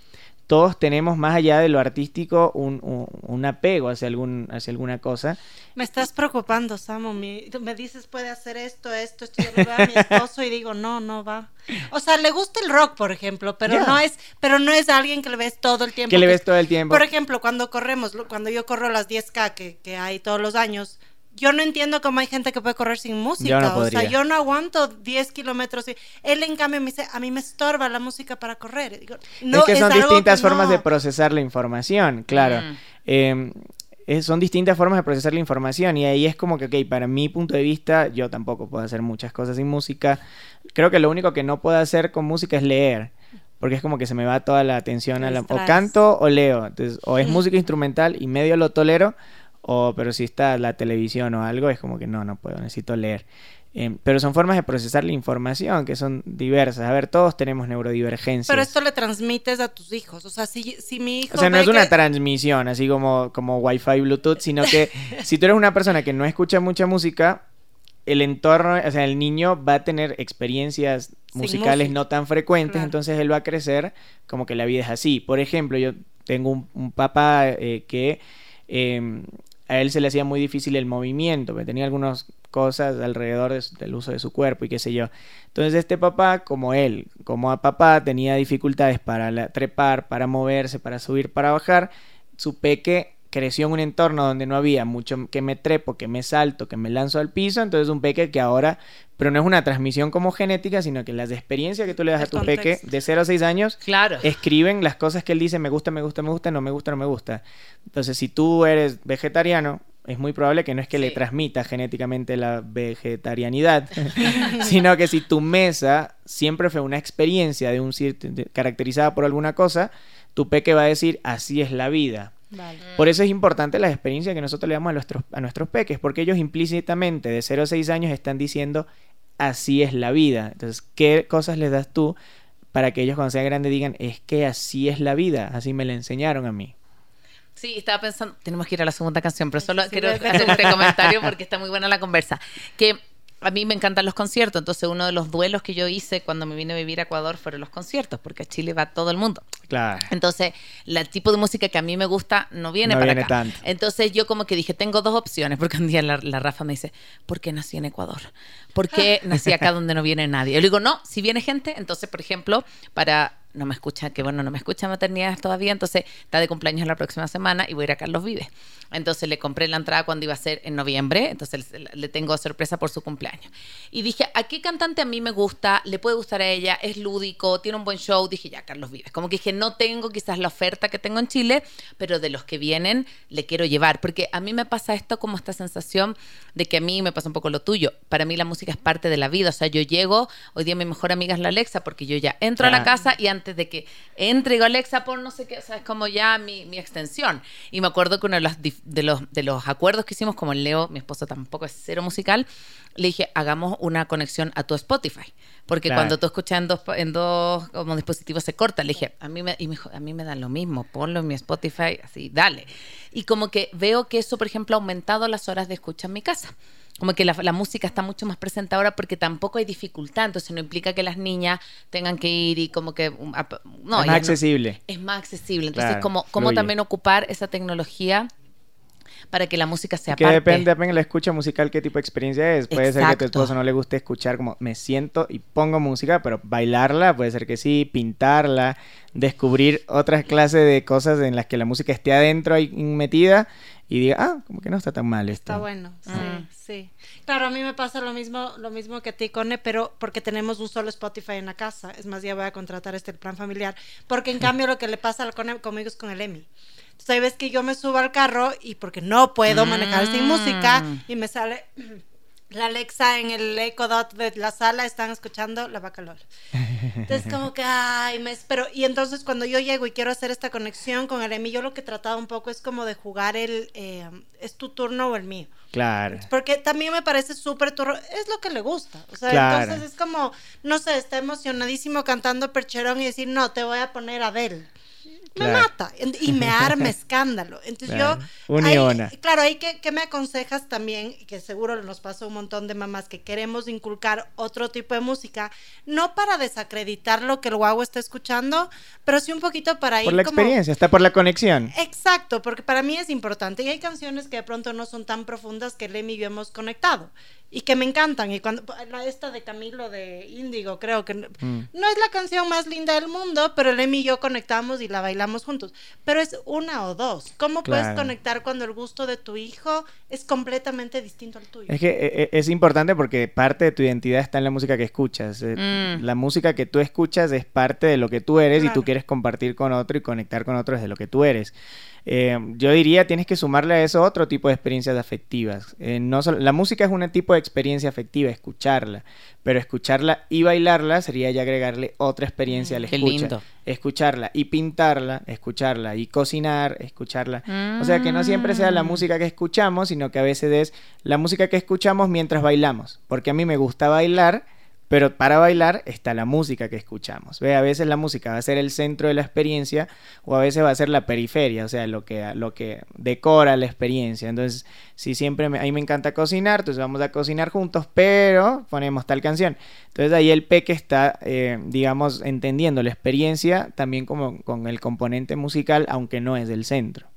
todos tenemos más allá de lo artístico un, un, apego hacia, algún, hacia alguna cosa. Me estás preocupando, Samo. Me, me dices, puede hacer esto, esto, esto. Yo a mi esposo y digo, no, no va. O sea, le gusta el rock, por ejemplo, pero no es pero no es alguien que le ves todo el tiempo. Que le ves todo el tiempo. Por ejemplo, cuando corremos, cuando yo corro las 10K que, que hay todos los años, yo no entiendo cómo hay gente que puede correr sin música. o sea, yo no aguanto 10 kilómetros. Él, en cambio, me dice, a mí me estorba la música para correr. Digo, no, es que son distintas formas de procesar la información, claro. Mm. Em, son distintas formas de procesar la información y ahí es como que, ok, para mi punto de vista, yo tampoco puedo hacer muchas cosas sin música. Creo que lo único que no puedo hacer con música es leer porque es como que se me va toda la atención a la... O canto o leo, entonces, o es música instrumental y medio lo tolero, o pero si está la televisión o algo, es como que no, no puedo, necesito leer. Em, pero son formas de procesar la información que son diversas. A ver, todos tenemos neurodivergencias. Pero esto le transmites a tus hijos. O sea, si, si mi hijo. O sea, no es una transmisión, así como, como Wi-Fi, Bluetooth, sino que si tú eres una persona que no escucha mucha música, el entorno, o sea, el niño va a tener experiencias musicales no tan frecuentes, entonces él va a crecer como que la vida es así. Por ejemplo, yo tengo un, papá eh, que em, a él se le hacía muy difícil el movimiento, tenía algunas cosas alrededor del uso de su cuerpo y qué sé yo. Entonces este papá, como él, como a papá, tenía dificultades para trepar, para moverse, para subir, para bajar, su peque creció en un entorno donde no había mucho que me trepo, que me salto, que me lanzo al piso, entonces un peque que ahora, pero no es una transmisión como genética, sino que las experiencias que tú le das a tu peque de 0 a 6 años, claro. escriben las cosas que él dice, me gusta, me gusta, me gusta, no me gusta, no me gusta. Entonces, si tú eres vegetariano, es muy probable que no es que le transmita genéticamente la vegetarianidad, sino que si tu mesa siempre fue una experiencia de un caracterizada por alguna cosa, tu peque va a decir, así es la vida. Por eso es importante la experiencia que nosotros le damos a nuestros, a nuestros peques, porque ellos implícitamente de 0 a 6 años están diciendo así es la vida. Entonces, ¿qué cosas les das tú para que ellos cuando sean grandes digan es que así es la vida, así me la enseñaron a mí? Sí, estaba pensando, tenemos que ir a la segunda canción, pero solo quiero hacer un comentario porque está muy buena la conversa. Que a mí me encantan los conciertos, entonces uno de los duelos que yo hice cuando me vine a vivir a Ecuador fueron los conciertos, porque a Chile va todo el mundo. Claro. Entonces, el tipo de música que a mí me gusta no viene para acá. Tanto. Entonces yo como que dije, tengo dos opciones, porque un día la, la Rafa me dice, ¿por qué nací en Ecuador? ¿Por qué nací acá donde no viene nadie? Yo le digo, no, si viene gente, entonces, por ejemplo, para no me escucha, que bueno, no me escucha maternidad todavía, entonces está de cumpleaños la próxima semana y voy a ir a Carlos Vives. Entonces le compré la entrada cuando iba a ser en noviembre, entonces le tengo sorpresa por su cumpleaños. Y dije, ¿a qué cantante a mí me gusta? ¿Le puede gustar a ella? ¿Es lúdico? ¿Tiene un buen show? Dije, ya, Carlos Vives. Como que dije, no tengo quizás la oferta que tengo en Chile, pero de los que vienen le quiero llevar, porque a mí me pasa esto como esta sensación de que a mí me pasa un poco lo tuyo. Para mí la música es parte de la vida, o sea, yo llego, hoy día mi mejor amiga es la Alexa, porque yo ya entro a la casa y antes de que entre, Alexa, por no sé qué, o sea, es como ya mi, mi extensión. Y me acuerdo que uno de los, de los, de los acuerdos que hicimos, como Leo, mi esposo tampoco es cero musical, le dije, hagamos una conexión a tu Spotify. Porque cuando tú escuchas en dos, en dos como dispositivos se corta. Le dije, a mí, me, y me dijo, a mí me da lo mismo, ponlo en mi Spotify, así, dale. Y como que veo que eso, por ejemplo, ha aumentado las horas de escucha en mi casa como que la, música está mucho más presente ahora porque tampoco hay dificultad, entonces no implica que las niñas tengan que ir y como que... Um, no, es más accesible. es más accesible, entonces como, como también ocupar esa tecnología para que la música sea que depende, depende de la escucha musical, qué tipo de experiencia es. Puede ser que a tu esposo no le guste escuchar como me siento y pongo música, pero bailarla puede ser que sí, pintarla, descubrir otras clases de cosas en las que la música esté adentro ahí metida y diga, ah, como que no está tan mal esto. Está bueno, sí, mm. Sí. Claro, a mí me pasa lo mismo, lo mismo que a ti, Cone, pero porque tenemos un solo Spotify en la casa. Es más, ya voy a contratar este plan familiar. Porque en cambio lo que le pasa al Cone conmigo es con el Emi. Entonces hay veces que yo me subo al carro y porque no puedo manejar sin música mm. y me sale la Alexa en el Echo Dot de la sala están escuchando la vaca LOL. Entonces como que, ay, me espero. Y entonces cuando yo llego y quiero hacer esta conexión con el Emi, yo lo que he tratado un poco es como de jugar el, eh, es tu turno o el mío. Claro. Porque también me parece súper turno, es lo que le gusta. O sea, entonces es como, no sé, está emocionadísimo cantando Percherón y decir, no, te voy a poner Adele me mata y me arma escándalo. Entonces yo... claro, ahí que, me aconsejas también, que seguro nos pasa un montón de mamás que queremos inculcar otro tipo de música, no para desacreditar lo que el guau está escuchando, pero sí un poquito para ir... Por la experiencia, está por la conexión. Exacto, porque para mí es importante y hay canciones que de pronto no son tan profundas que Lemmy y yo hemos conectado y que me encantan. Y cuando la esta de Camilo de Índigo, creo que no, Mm. no es la canción más linda del mundo, pero el y yo conectamos y la bailamos juntos. Pero es una o dos. ¿Cómo puedes Claro. conectar cuando el gusto de tu hijo es completamente distinto al tuyo? Es que eh, eh, es importante porque parte de tu identidad está en la música que escuchas. Eh, Mm. La música que tú escuchas es parte de lo que tú eres y Claro. tú quieres compartir con otro y conectar con otro desde lo que tú eres. Eh, yo diría, tienes que sumarle a eso otro tipo de experiencias afectivas. Eh, no solo- la música es un tipo de experiencia afectiva, escucharla, pero escucharla y bailarla sería ya agregarle otra experiencia a la Qué escucha. lindo. Escucharla y pintarla, escucharla y cocinar, escucharla. O sea, que no siempre sea la Mm. música que escuchamos, sino que a veces es la música que escuchamos mientras bailamos. Porque a mí me gusta bailar, pero para bailar está la música que escuchamos. Ve, a veces la música va a ser el centro de la experiencia o a veces va a ser la periferia, o sea, lo que, lo que decora la experiencia. Entonces, si siempre me, a mí me encanta cocinar, entonces vamos a cocinar juntos, pero ponemos tal canción. Entonces ahí el peque está, eh, digamos, entendiendo la experiencia también como con el componente musical, aunque no es del centro.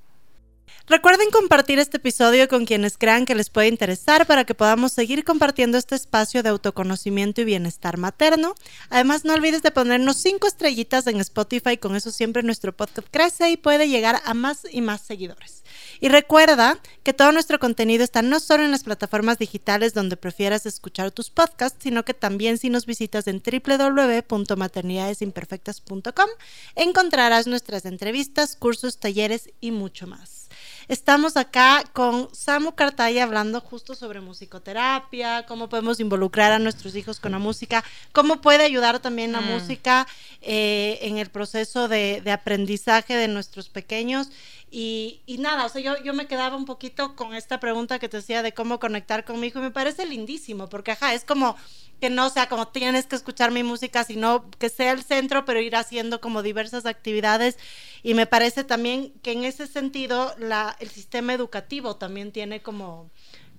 Recuerden compartir este episodio con quienes crean que les puede interesar para que podamos seguir compartiendo este espacio de autoconocimiento y bienestar materno. Además, no olvides de ponernos cinco estrellitas en Spotify, con eso siempre nuestro podcast crece y puede llegar a más y más seguidores. Y recuerda que todo nuestro contenido está no solo en las plataformas digitales donde prefieras escuchar tus podcasts, sino que también si nos visitas en www.maternidadesimperfectas.com encontrarás nuestras entrevistas, cursos, talleres y mucho más. Estamos acá con Samu Cartaya hablando justo sobre musicoterapia, cómo podemos involucrar a nuestros hijos con la música, cómo puede ayudar también la Mm. música eh, en el proceso de, de aprendizaje de nuestros pequeños. Y, y nada, o sea, yo, yo me quedaba un poquito con esta pregunta que te decía de cómo conectar con mi hijo y me parece lindísimo, porque ajá, es como que no sea como tienes que escuchar mi música, sino que sea el centro, pero ir haciendo como diversas actividades. Y me parece también que en ese sentido la, el sistema educativo también tiene como,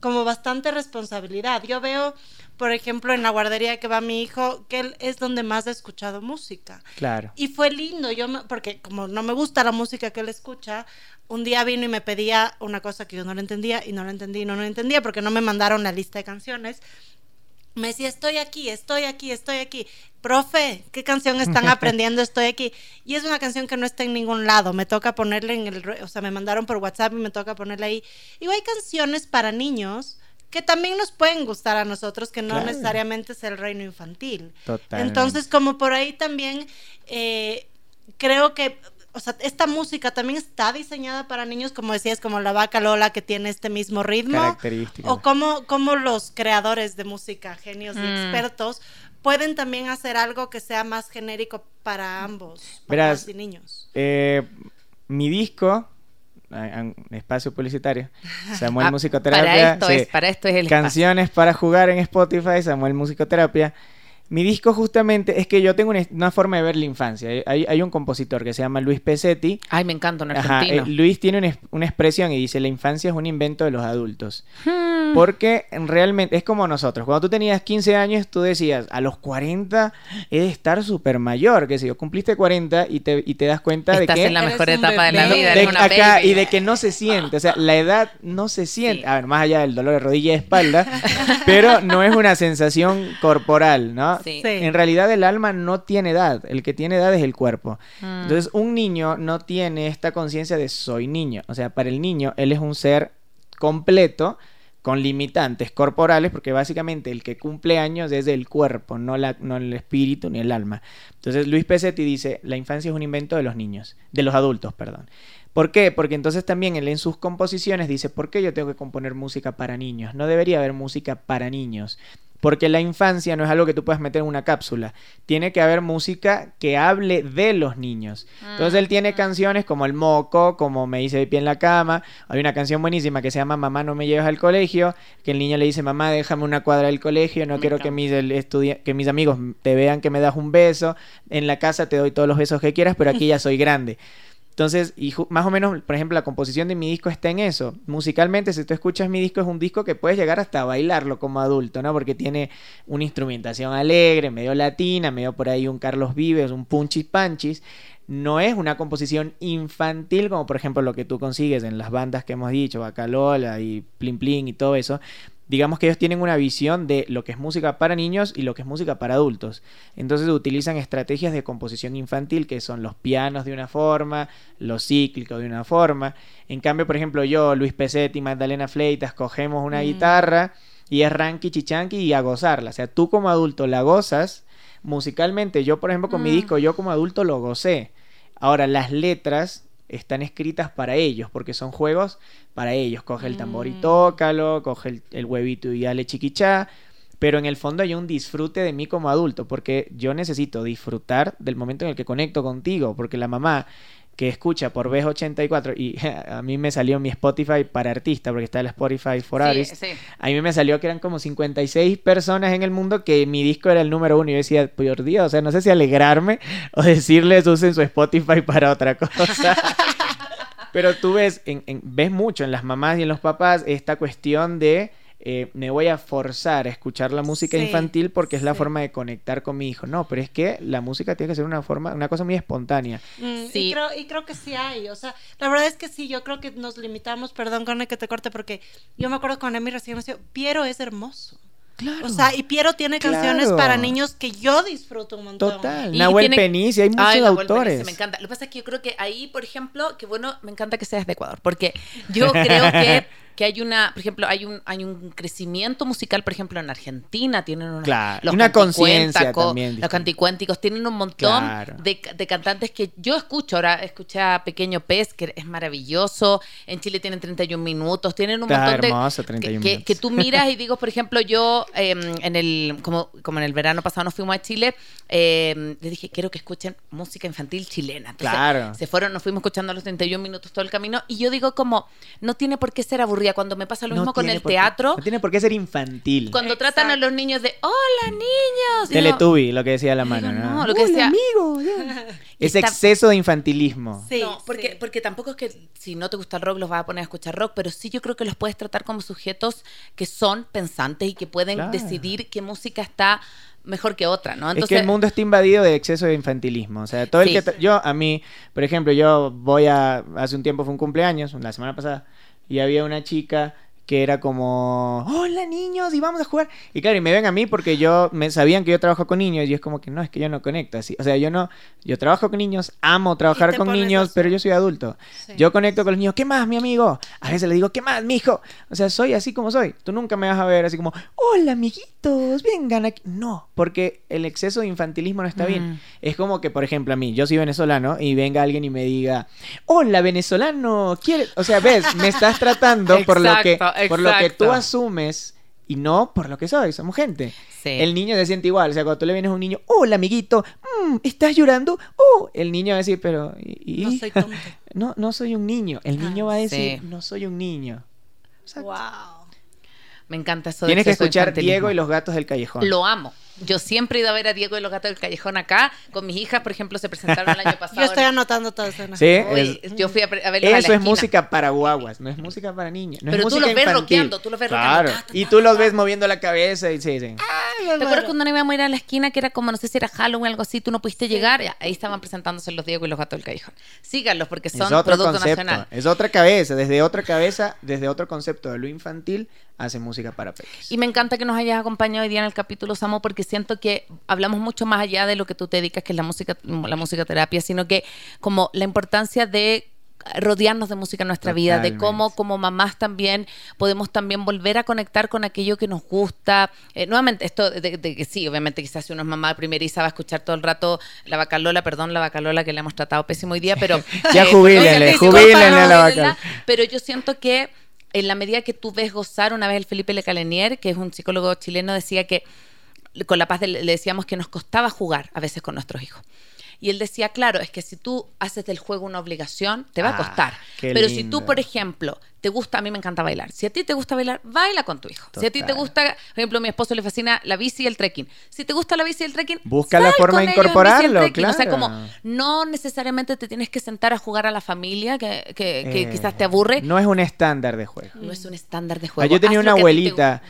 como bastante responsabilidad. Yo veo, por ejemplo, en la guardería que va mi hijo, que él es donde más ha escuchado música. Claro. Y fue lindo, yo me- porque como no me gusta la música que él escucha, un día vino y me pedía una cosa que yo no le entendía y no la entendí y no lo entendía porque no me mandaron la lista de canciones. Me decía, estoy aquí, estoy aquí, estoy aquí. Profe, ¿qué canción están aprendiendo? Estoy aquí. Y es una canción que no está en ningún lado. Me toca ponerle en el... O sea, me mandaron por WhatsApp y me toca ponerle ahí. Y hay canciones para niños que también nos pueden gustar a nosotros, que no Claro. necesariamente es el reino infantil. Totalmente. Entonces, como por ahí también eh, creo que, o sea, esta música también está diseñada para niños, como decías, como la vaca Lola que tiene este mismo ritmo. Características. O como, como los creadores de música, genios y Mm. expertos, pueden también hacer algo que sea más genérico para ambos, Verás, papás y niños. Eh, mi disco, espacio publicitario, Samuel Ah, Musicoterapia. Para esto sí, es, para esto es el espacio. Canciones para jugar en Spotify, Samuel Musicoterapia. Mi disco justamente es que yo tengo una, una forma de ver la infancia. Hay, hay un compositor que se llama Luis Pesetti. Ay, me encanta un Ajá, argentino. eh, Luis tiene una, es- una expresión y dice, la infancia es un invento de los adultos. Hmm. Porque realmente es como nosotros. Cuando tú tenías 15 años, tú decías, a los 40 he de estar súper mayor. Que si yo cumpliste 40 y te, y te das cuenta Estás de que... en la mejor etapa de la vida. de- una acá, baby. y de que no se siente, o sea, la edad no se siente, Sí. a ver, más allá del dolor de rodilla y espalda, pero no es una sensación corporal, ¿no? Sí. En realidad el alma no tiene edad, el que tiene edad es el cuerpo. Mm. Entonces un niño no tiene esta conciencia de soy niño, o sea, para el niño él es un ser completo con limitantes corporales, porque básicamente el que cumple años es el cuerpo, no, la, no el espíritu ni el alma. Entonces Luis Pesetti dice, la infancia es un invento de los niños, de los adultos, perdón. ¿Por qué? Porque entonces también él en sus composiciones dice, ¿por qué yo tengo que componer música para niños? No debería haber música para niños. Porque la infancia no es algo que tú puedas meter en una cápsula. Tiene que haber música que hable de los niños. Entonces él tiene canciones como El Moco, como Me hice de pie en la cama. Hay una canción buenísima que se llama Mamá no me lleves al colegio, que el niño le dice, mamá déjame una cuadra del colegio, no Me quiero que mis, que mis amigos te vean que me das un beso. En la casa te doy todos los besos que quieras, pero aquí ya soy grande. Entonces, y más o menos, por ejemplo, la composición de mi disco está en eso. Musicalmente, si tú escuchas mi disco, es un disco que puedes llegar hasta bailarlo como adulto, ¿no? Porque tiene una instrumentación alegre, medio latina, medio por ahí un Carlos Vives, un Punchis Panchis. No es una composición infantil como, por ejemplo, lo que tú consigues en las bandas que hemos dicho, Bacalola y Plin Plin y todo eso. Digamos que ellos tienen una visión de lo que es música para niños y lo que es música para adultos. Entonces utilizan estrategias de composición infantil que son los pianos de una forma, los cíclicos de una forma. En cambio, por ejemplo, yo, Luis Pesetti, Magdalena Fleitas, cogemos una guitarra y es ranky chichanqui y a gozarla. O sea, tú como adulto la gozas musicalmente. Yo, por ejemplo, con mi disco, yo como adulto lo gocé. Ahora, las letras están escritas para ellos, porque son juegos para ellos. Coge el tambor y tócalo, coge el, huevito y dale chiquichá. Pero en el fondo hay un disfrute de mí como adulto, porque yo necesito disfrutar del momento en el que conecto contigo, porque la mamá que escucha por vez 84 y a mí me salió mi Spotify para artista porque está el Spotify for Artists. A mí me salió que eran como 56 personas en el mundo que mi disco era el número uno y yo decía, por Dios, o sea, no sé si alegrarme o decirles usen su Spotify para otra cosa. Pero tú ves, ves mucho en las mamás y en los papás esta cuestión de eh, me voy a forzar a escuchar la música infantil porque es la forma de conectar con mi hijo. No, pero es que la música tiene que ser una forma, una cosa muy espontánea. Mm, y, creo, y creo que sí hay, o sea, la verdad es que sí, yo creo que nos limitamos, perdón con el que te corte, porque yo me acuerdo con Emi recién nació, Piero es hermoso. Claro. O sea, y Piero tiene canciones para niños que yo disfruto un montón. Total. Nahuel Penici, hay muchos autores. me encanta. Lo que pasa es que yo creo que ahí, por ejemplo, que bueno, me encanta que seas de Ecuador, porque yo creo que que hay una, por ejemplo, hay un, hay un crecimiento musical, por ejemplo, en Argentina, tienen una conciencia también. Los canticuénticos tienen un montón de, de, cantantes que yo escucho, ahora escuché a Pequeño Pez, que es maravilloso, en Chile tienen 31 minutos, tienen un montón de... que, que, tú miras y digo, por ejemplo, yo em, en el, como, como en el verano pasado nos fuimos a Chile, eh, les dije, quiero que escuchen música infantil chilena. claro. Se fueron, nos fuimos escuchando los 31 minutos todo el camino, y yo digo como, no tiene por qué ser aburrido cuando me pasa lo mismo con el teatro. no tiene por qué ser infantil. Cuando tratan a los niños de, hola niños. Teletubi, lo que decía la mano. no, lo que decía. amigo. Es exceso de infantilismo. Sí, porque, porque tampoco es que si no te gusta el rock los vas a poner a escuchar rock, pero sí yo creo que los puedes tratar como sujetos que son pensantes y que pueden decidir qué música está mejor que otra, ¿no? Entonces... Es que el mundo está invadido de exceso de infantilismo. O sea, todo el que... Yo, a mí, por ejemplo, yo voy a... Hace un tiempo fue un cumpleaños, la semana pasada, y había una chica que era como, hola niños, y vamos a jugar. Y claro, y me ven a mí porque yo, me sabían que yo trabajo con niños y es como que no, es que yo no conecto así. O sea, yo no, yo trabajo con niños, amo trabajar con niños, pero yo soy adulto. Yo conecto con los niños, ¿qué más, mi amigo? A veces le digo, ¿qué más, mi hijo? O sea, soy así como soy. Tú nunca me vas a ver así como, hola amiguitos, vengan aquí. No, porque el exceso de infantilismo no está bien. Mm. Es como que, por ejemplo, a mí, yo soy venezolano y venga alguien y me diga, hola venezolano, ¿quieres? O sea, ves, me estás tratando por lo que por lo que tú asumes y no por lo que soy, somos gente. El niño se siente igual, o sea, cuando tú le vienes a un niño, hola amiguito, mm, ¿estás llorando? Oh, el niño va a decir, pero... No soy tonto. no, no soy un niño. El niño va a decir, no soy un niño. Wow. Me encanta eso. Tienes que escuchar Diego y los gatos del callejón. Lo amo. Yo siempre he ido a ver a Diego y los gatos del callejón acá. Con mis hijas, por ejemplo, se presentaron el año pasado. Yo estoy anotando todo eso. Sí, yo fui a, ver Eso es música para guaguas, no es música para niños. Pero tú los ves rockeando, tú los ves claro. Y tú los ves moviendo la cabeza y sí, sí. ¿Te acuerdas cuando nos íbamos a ir a la esquina que era como, no sé si era Halloween o algo así, tú no pudiste llegar? Ahí estaban presentándose los Diego y los gatos del callejón. Síganlos porque son producto nacional. Es otra cabeza, desde otra cabeza, desde otro concepto de lo infantil hace música para peques. Y me encanta que nos hayas acompañado hoy día en el capítulo Samo porque siento que hablamos mucho más allá de lo que tú te dedicas, que es la música, la musicoterapia, sino que como la importancia de rodearnos de música en nuestra vida, de cómo como mamás también podemos también volver a conectar con aquello que nos gusta. Eh, nuevamente, esto de, que sí, obviamente quizás si uno es mamá primeriza va a escuchar todo el rato la bacalola, perdón, la bacalola que le hemos tratado pésimo hoy día, pero... ya eh, jubílenle, jubílenle a la bacalola. Pero yo siento que en la medida que tú ves gozar, una vez el Felipe Le Calenier, que es un psicólogo chileno, decía que con La Paz le decíamos que nos costaba jugar a veces con nuestros hijos. Y él decía, claro, es que si tú haces del juego una obligación, te va a ah, costar. Pero si tú, por ejemplo, te gusta, a mí me encanta bailar. Si a ti te gusta bailar, baila con tu hijo. Si a ti te gusta, por ejemplo, a mi esposo le fascina la bici y el trekking. Si te gusta la bici y el trekking, busca la forma de incorporarlo. Claro. O sea, como no necesariamente te tienes que sentar a jugar a la familia, que, que, eh, quizás te aburre. No es un estándar de juego. No es un estándar de juego. yo tenía una abuelita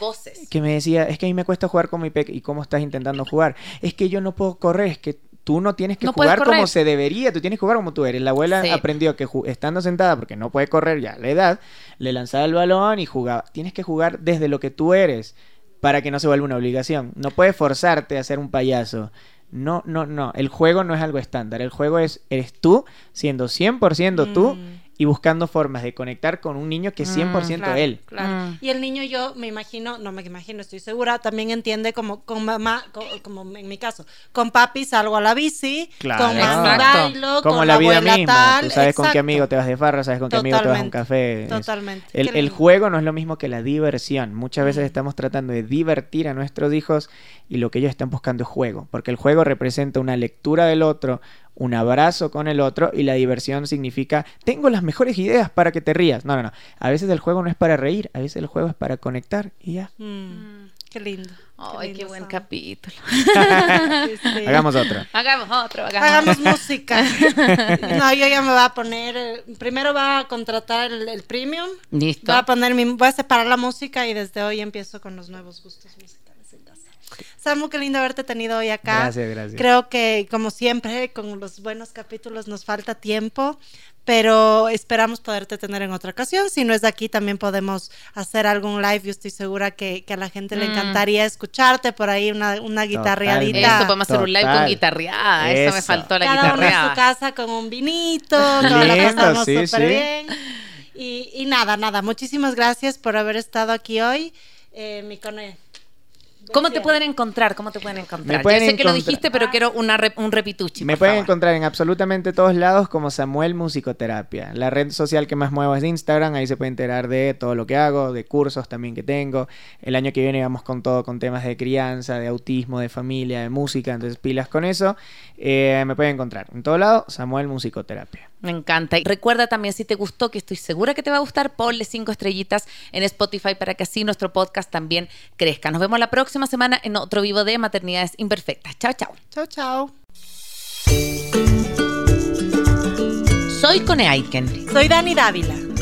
que, me decía, es que a mí me cuesta jugar con mi peque. ¿Y cómo estás intentando jugar? Es que yo no puedo correr, es que tú no tienes que No jugar como se debería, tú tienes que jugar como tú eres. La abuela Sí. aprendió que estando sentada, porque no puede correr ya a la edad, le lanzaba el balón y jugaba. Tienes que jugar desde lo que tú eres para que no se vuelva una obligación. No puedes forzarte a ser un payaso. No, no, no. El juego no es algo estándar. El juego es, eres tú siendo 100% tú Mm. Y buscando formas de conectar con un niño que es 100% Claro, él. claro. Mm. Y el niño yo me imagino, no me imagino, estoy segura, también entiende como con mamá, co- como, en mi caso, con papi salgo a la bici, Claro. con Exacto. bailo, Como con la vida abuela misma. tal, Tú sabes con qué amigo te vas de farra, sabes con qué amigo te vas a un Totalmente, café. es- Totalmente. El, juego no es lo mismo que la diversión. Muchas veces Mm. estamos tratando de divertir a nuestros hijos y lo que ellos están buscando es juego, porque el juego representa una lectura del otro, un abrazo con el otro y la diversión significa tengo las mejores ideas para que te rías. No, no, no. A veces el juego no es para reír, a veces el juego es para conectar y ya. Mm, Qué lindo. Ay, qué lindo, buen capítulo. Sí, sí. Hagamos otro. Hagamos otro, hagamos, Hagamos música. No, yo ya me voy a poner. eh, Primero va a contratar el, el premium. Listo. Voy a poner mi, voy a separar la música y desde hoy empiezo con los nuevos gustos musicales. Samu, qué lindo haberte tenido hoy acá. Gracias, gracias. Creo que, como siempre, con los buenos capítulos nos falta tiempo, pero esperamos poderte tener en otra ocasión. Si no es de aquí, también podemos hacer algún live. Yo estoy segura que, que a la gente le Mm. encantaría escucharte por ahí una, una guitarreadita. Eso, podemos hacer un live con guitarreada. Eso, me Eso. faltó la Cada uno en su guitarreada. casa con un vinito, nos la pasamos sí, súper sí. bien. Y, y nada, nada, muchísimas gracias por haber estado aquí hoy. Eh, mi cone. ¿Cómo te pueden encontrar? ¿Cómo te pueden encontrar? Me pueden Yo sé que lo encontrar- dijiste, pero quiero una rep- un repituchi. Me por pueden favor. encontrar en absolutamente todos lados como Samuel Musicoterapia. La red social que más muevo es Instagram, ahí se puede enterar de todo lo que hago, de cursos también que tengo. El año que viene vamos con todo, con temas de crianza, de autismo, de familia, de música, entonces pilas con eso. Eh, me pueden encontrar en todo lado, Samuel Musicoterapia. Me encanta. Y recuerda también, si te gustó, que estoy segura que te va a gustar, ponle cinco estrellitas en Spotify para que así nuestro podcast también crezca. Nos vemos la próxima semana en otro vivo de Maternidades Imperfectas. Chao, chao. Chao, chao. Soy Cone Aiken. Soy Dani Dávila.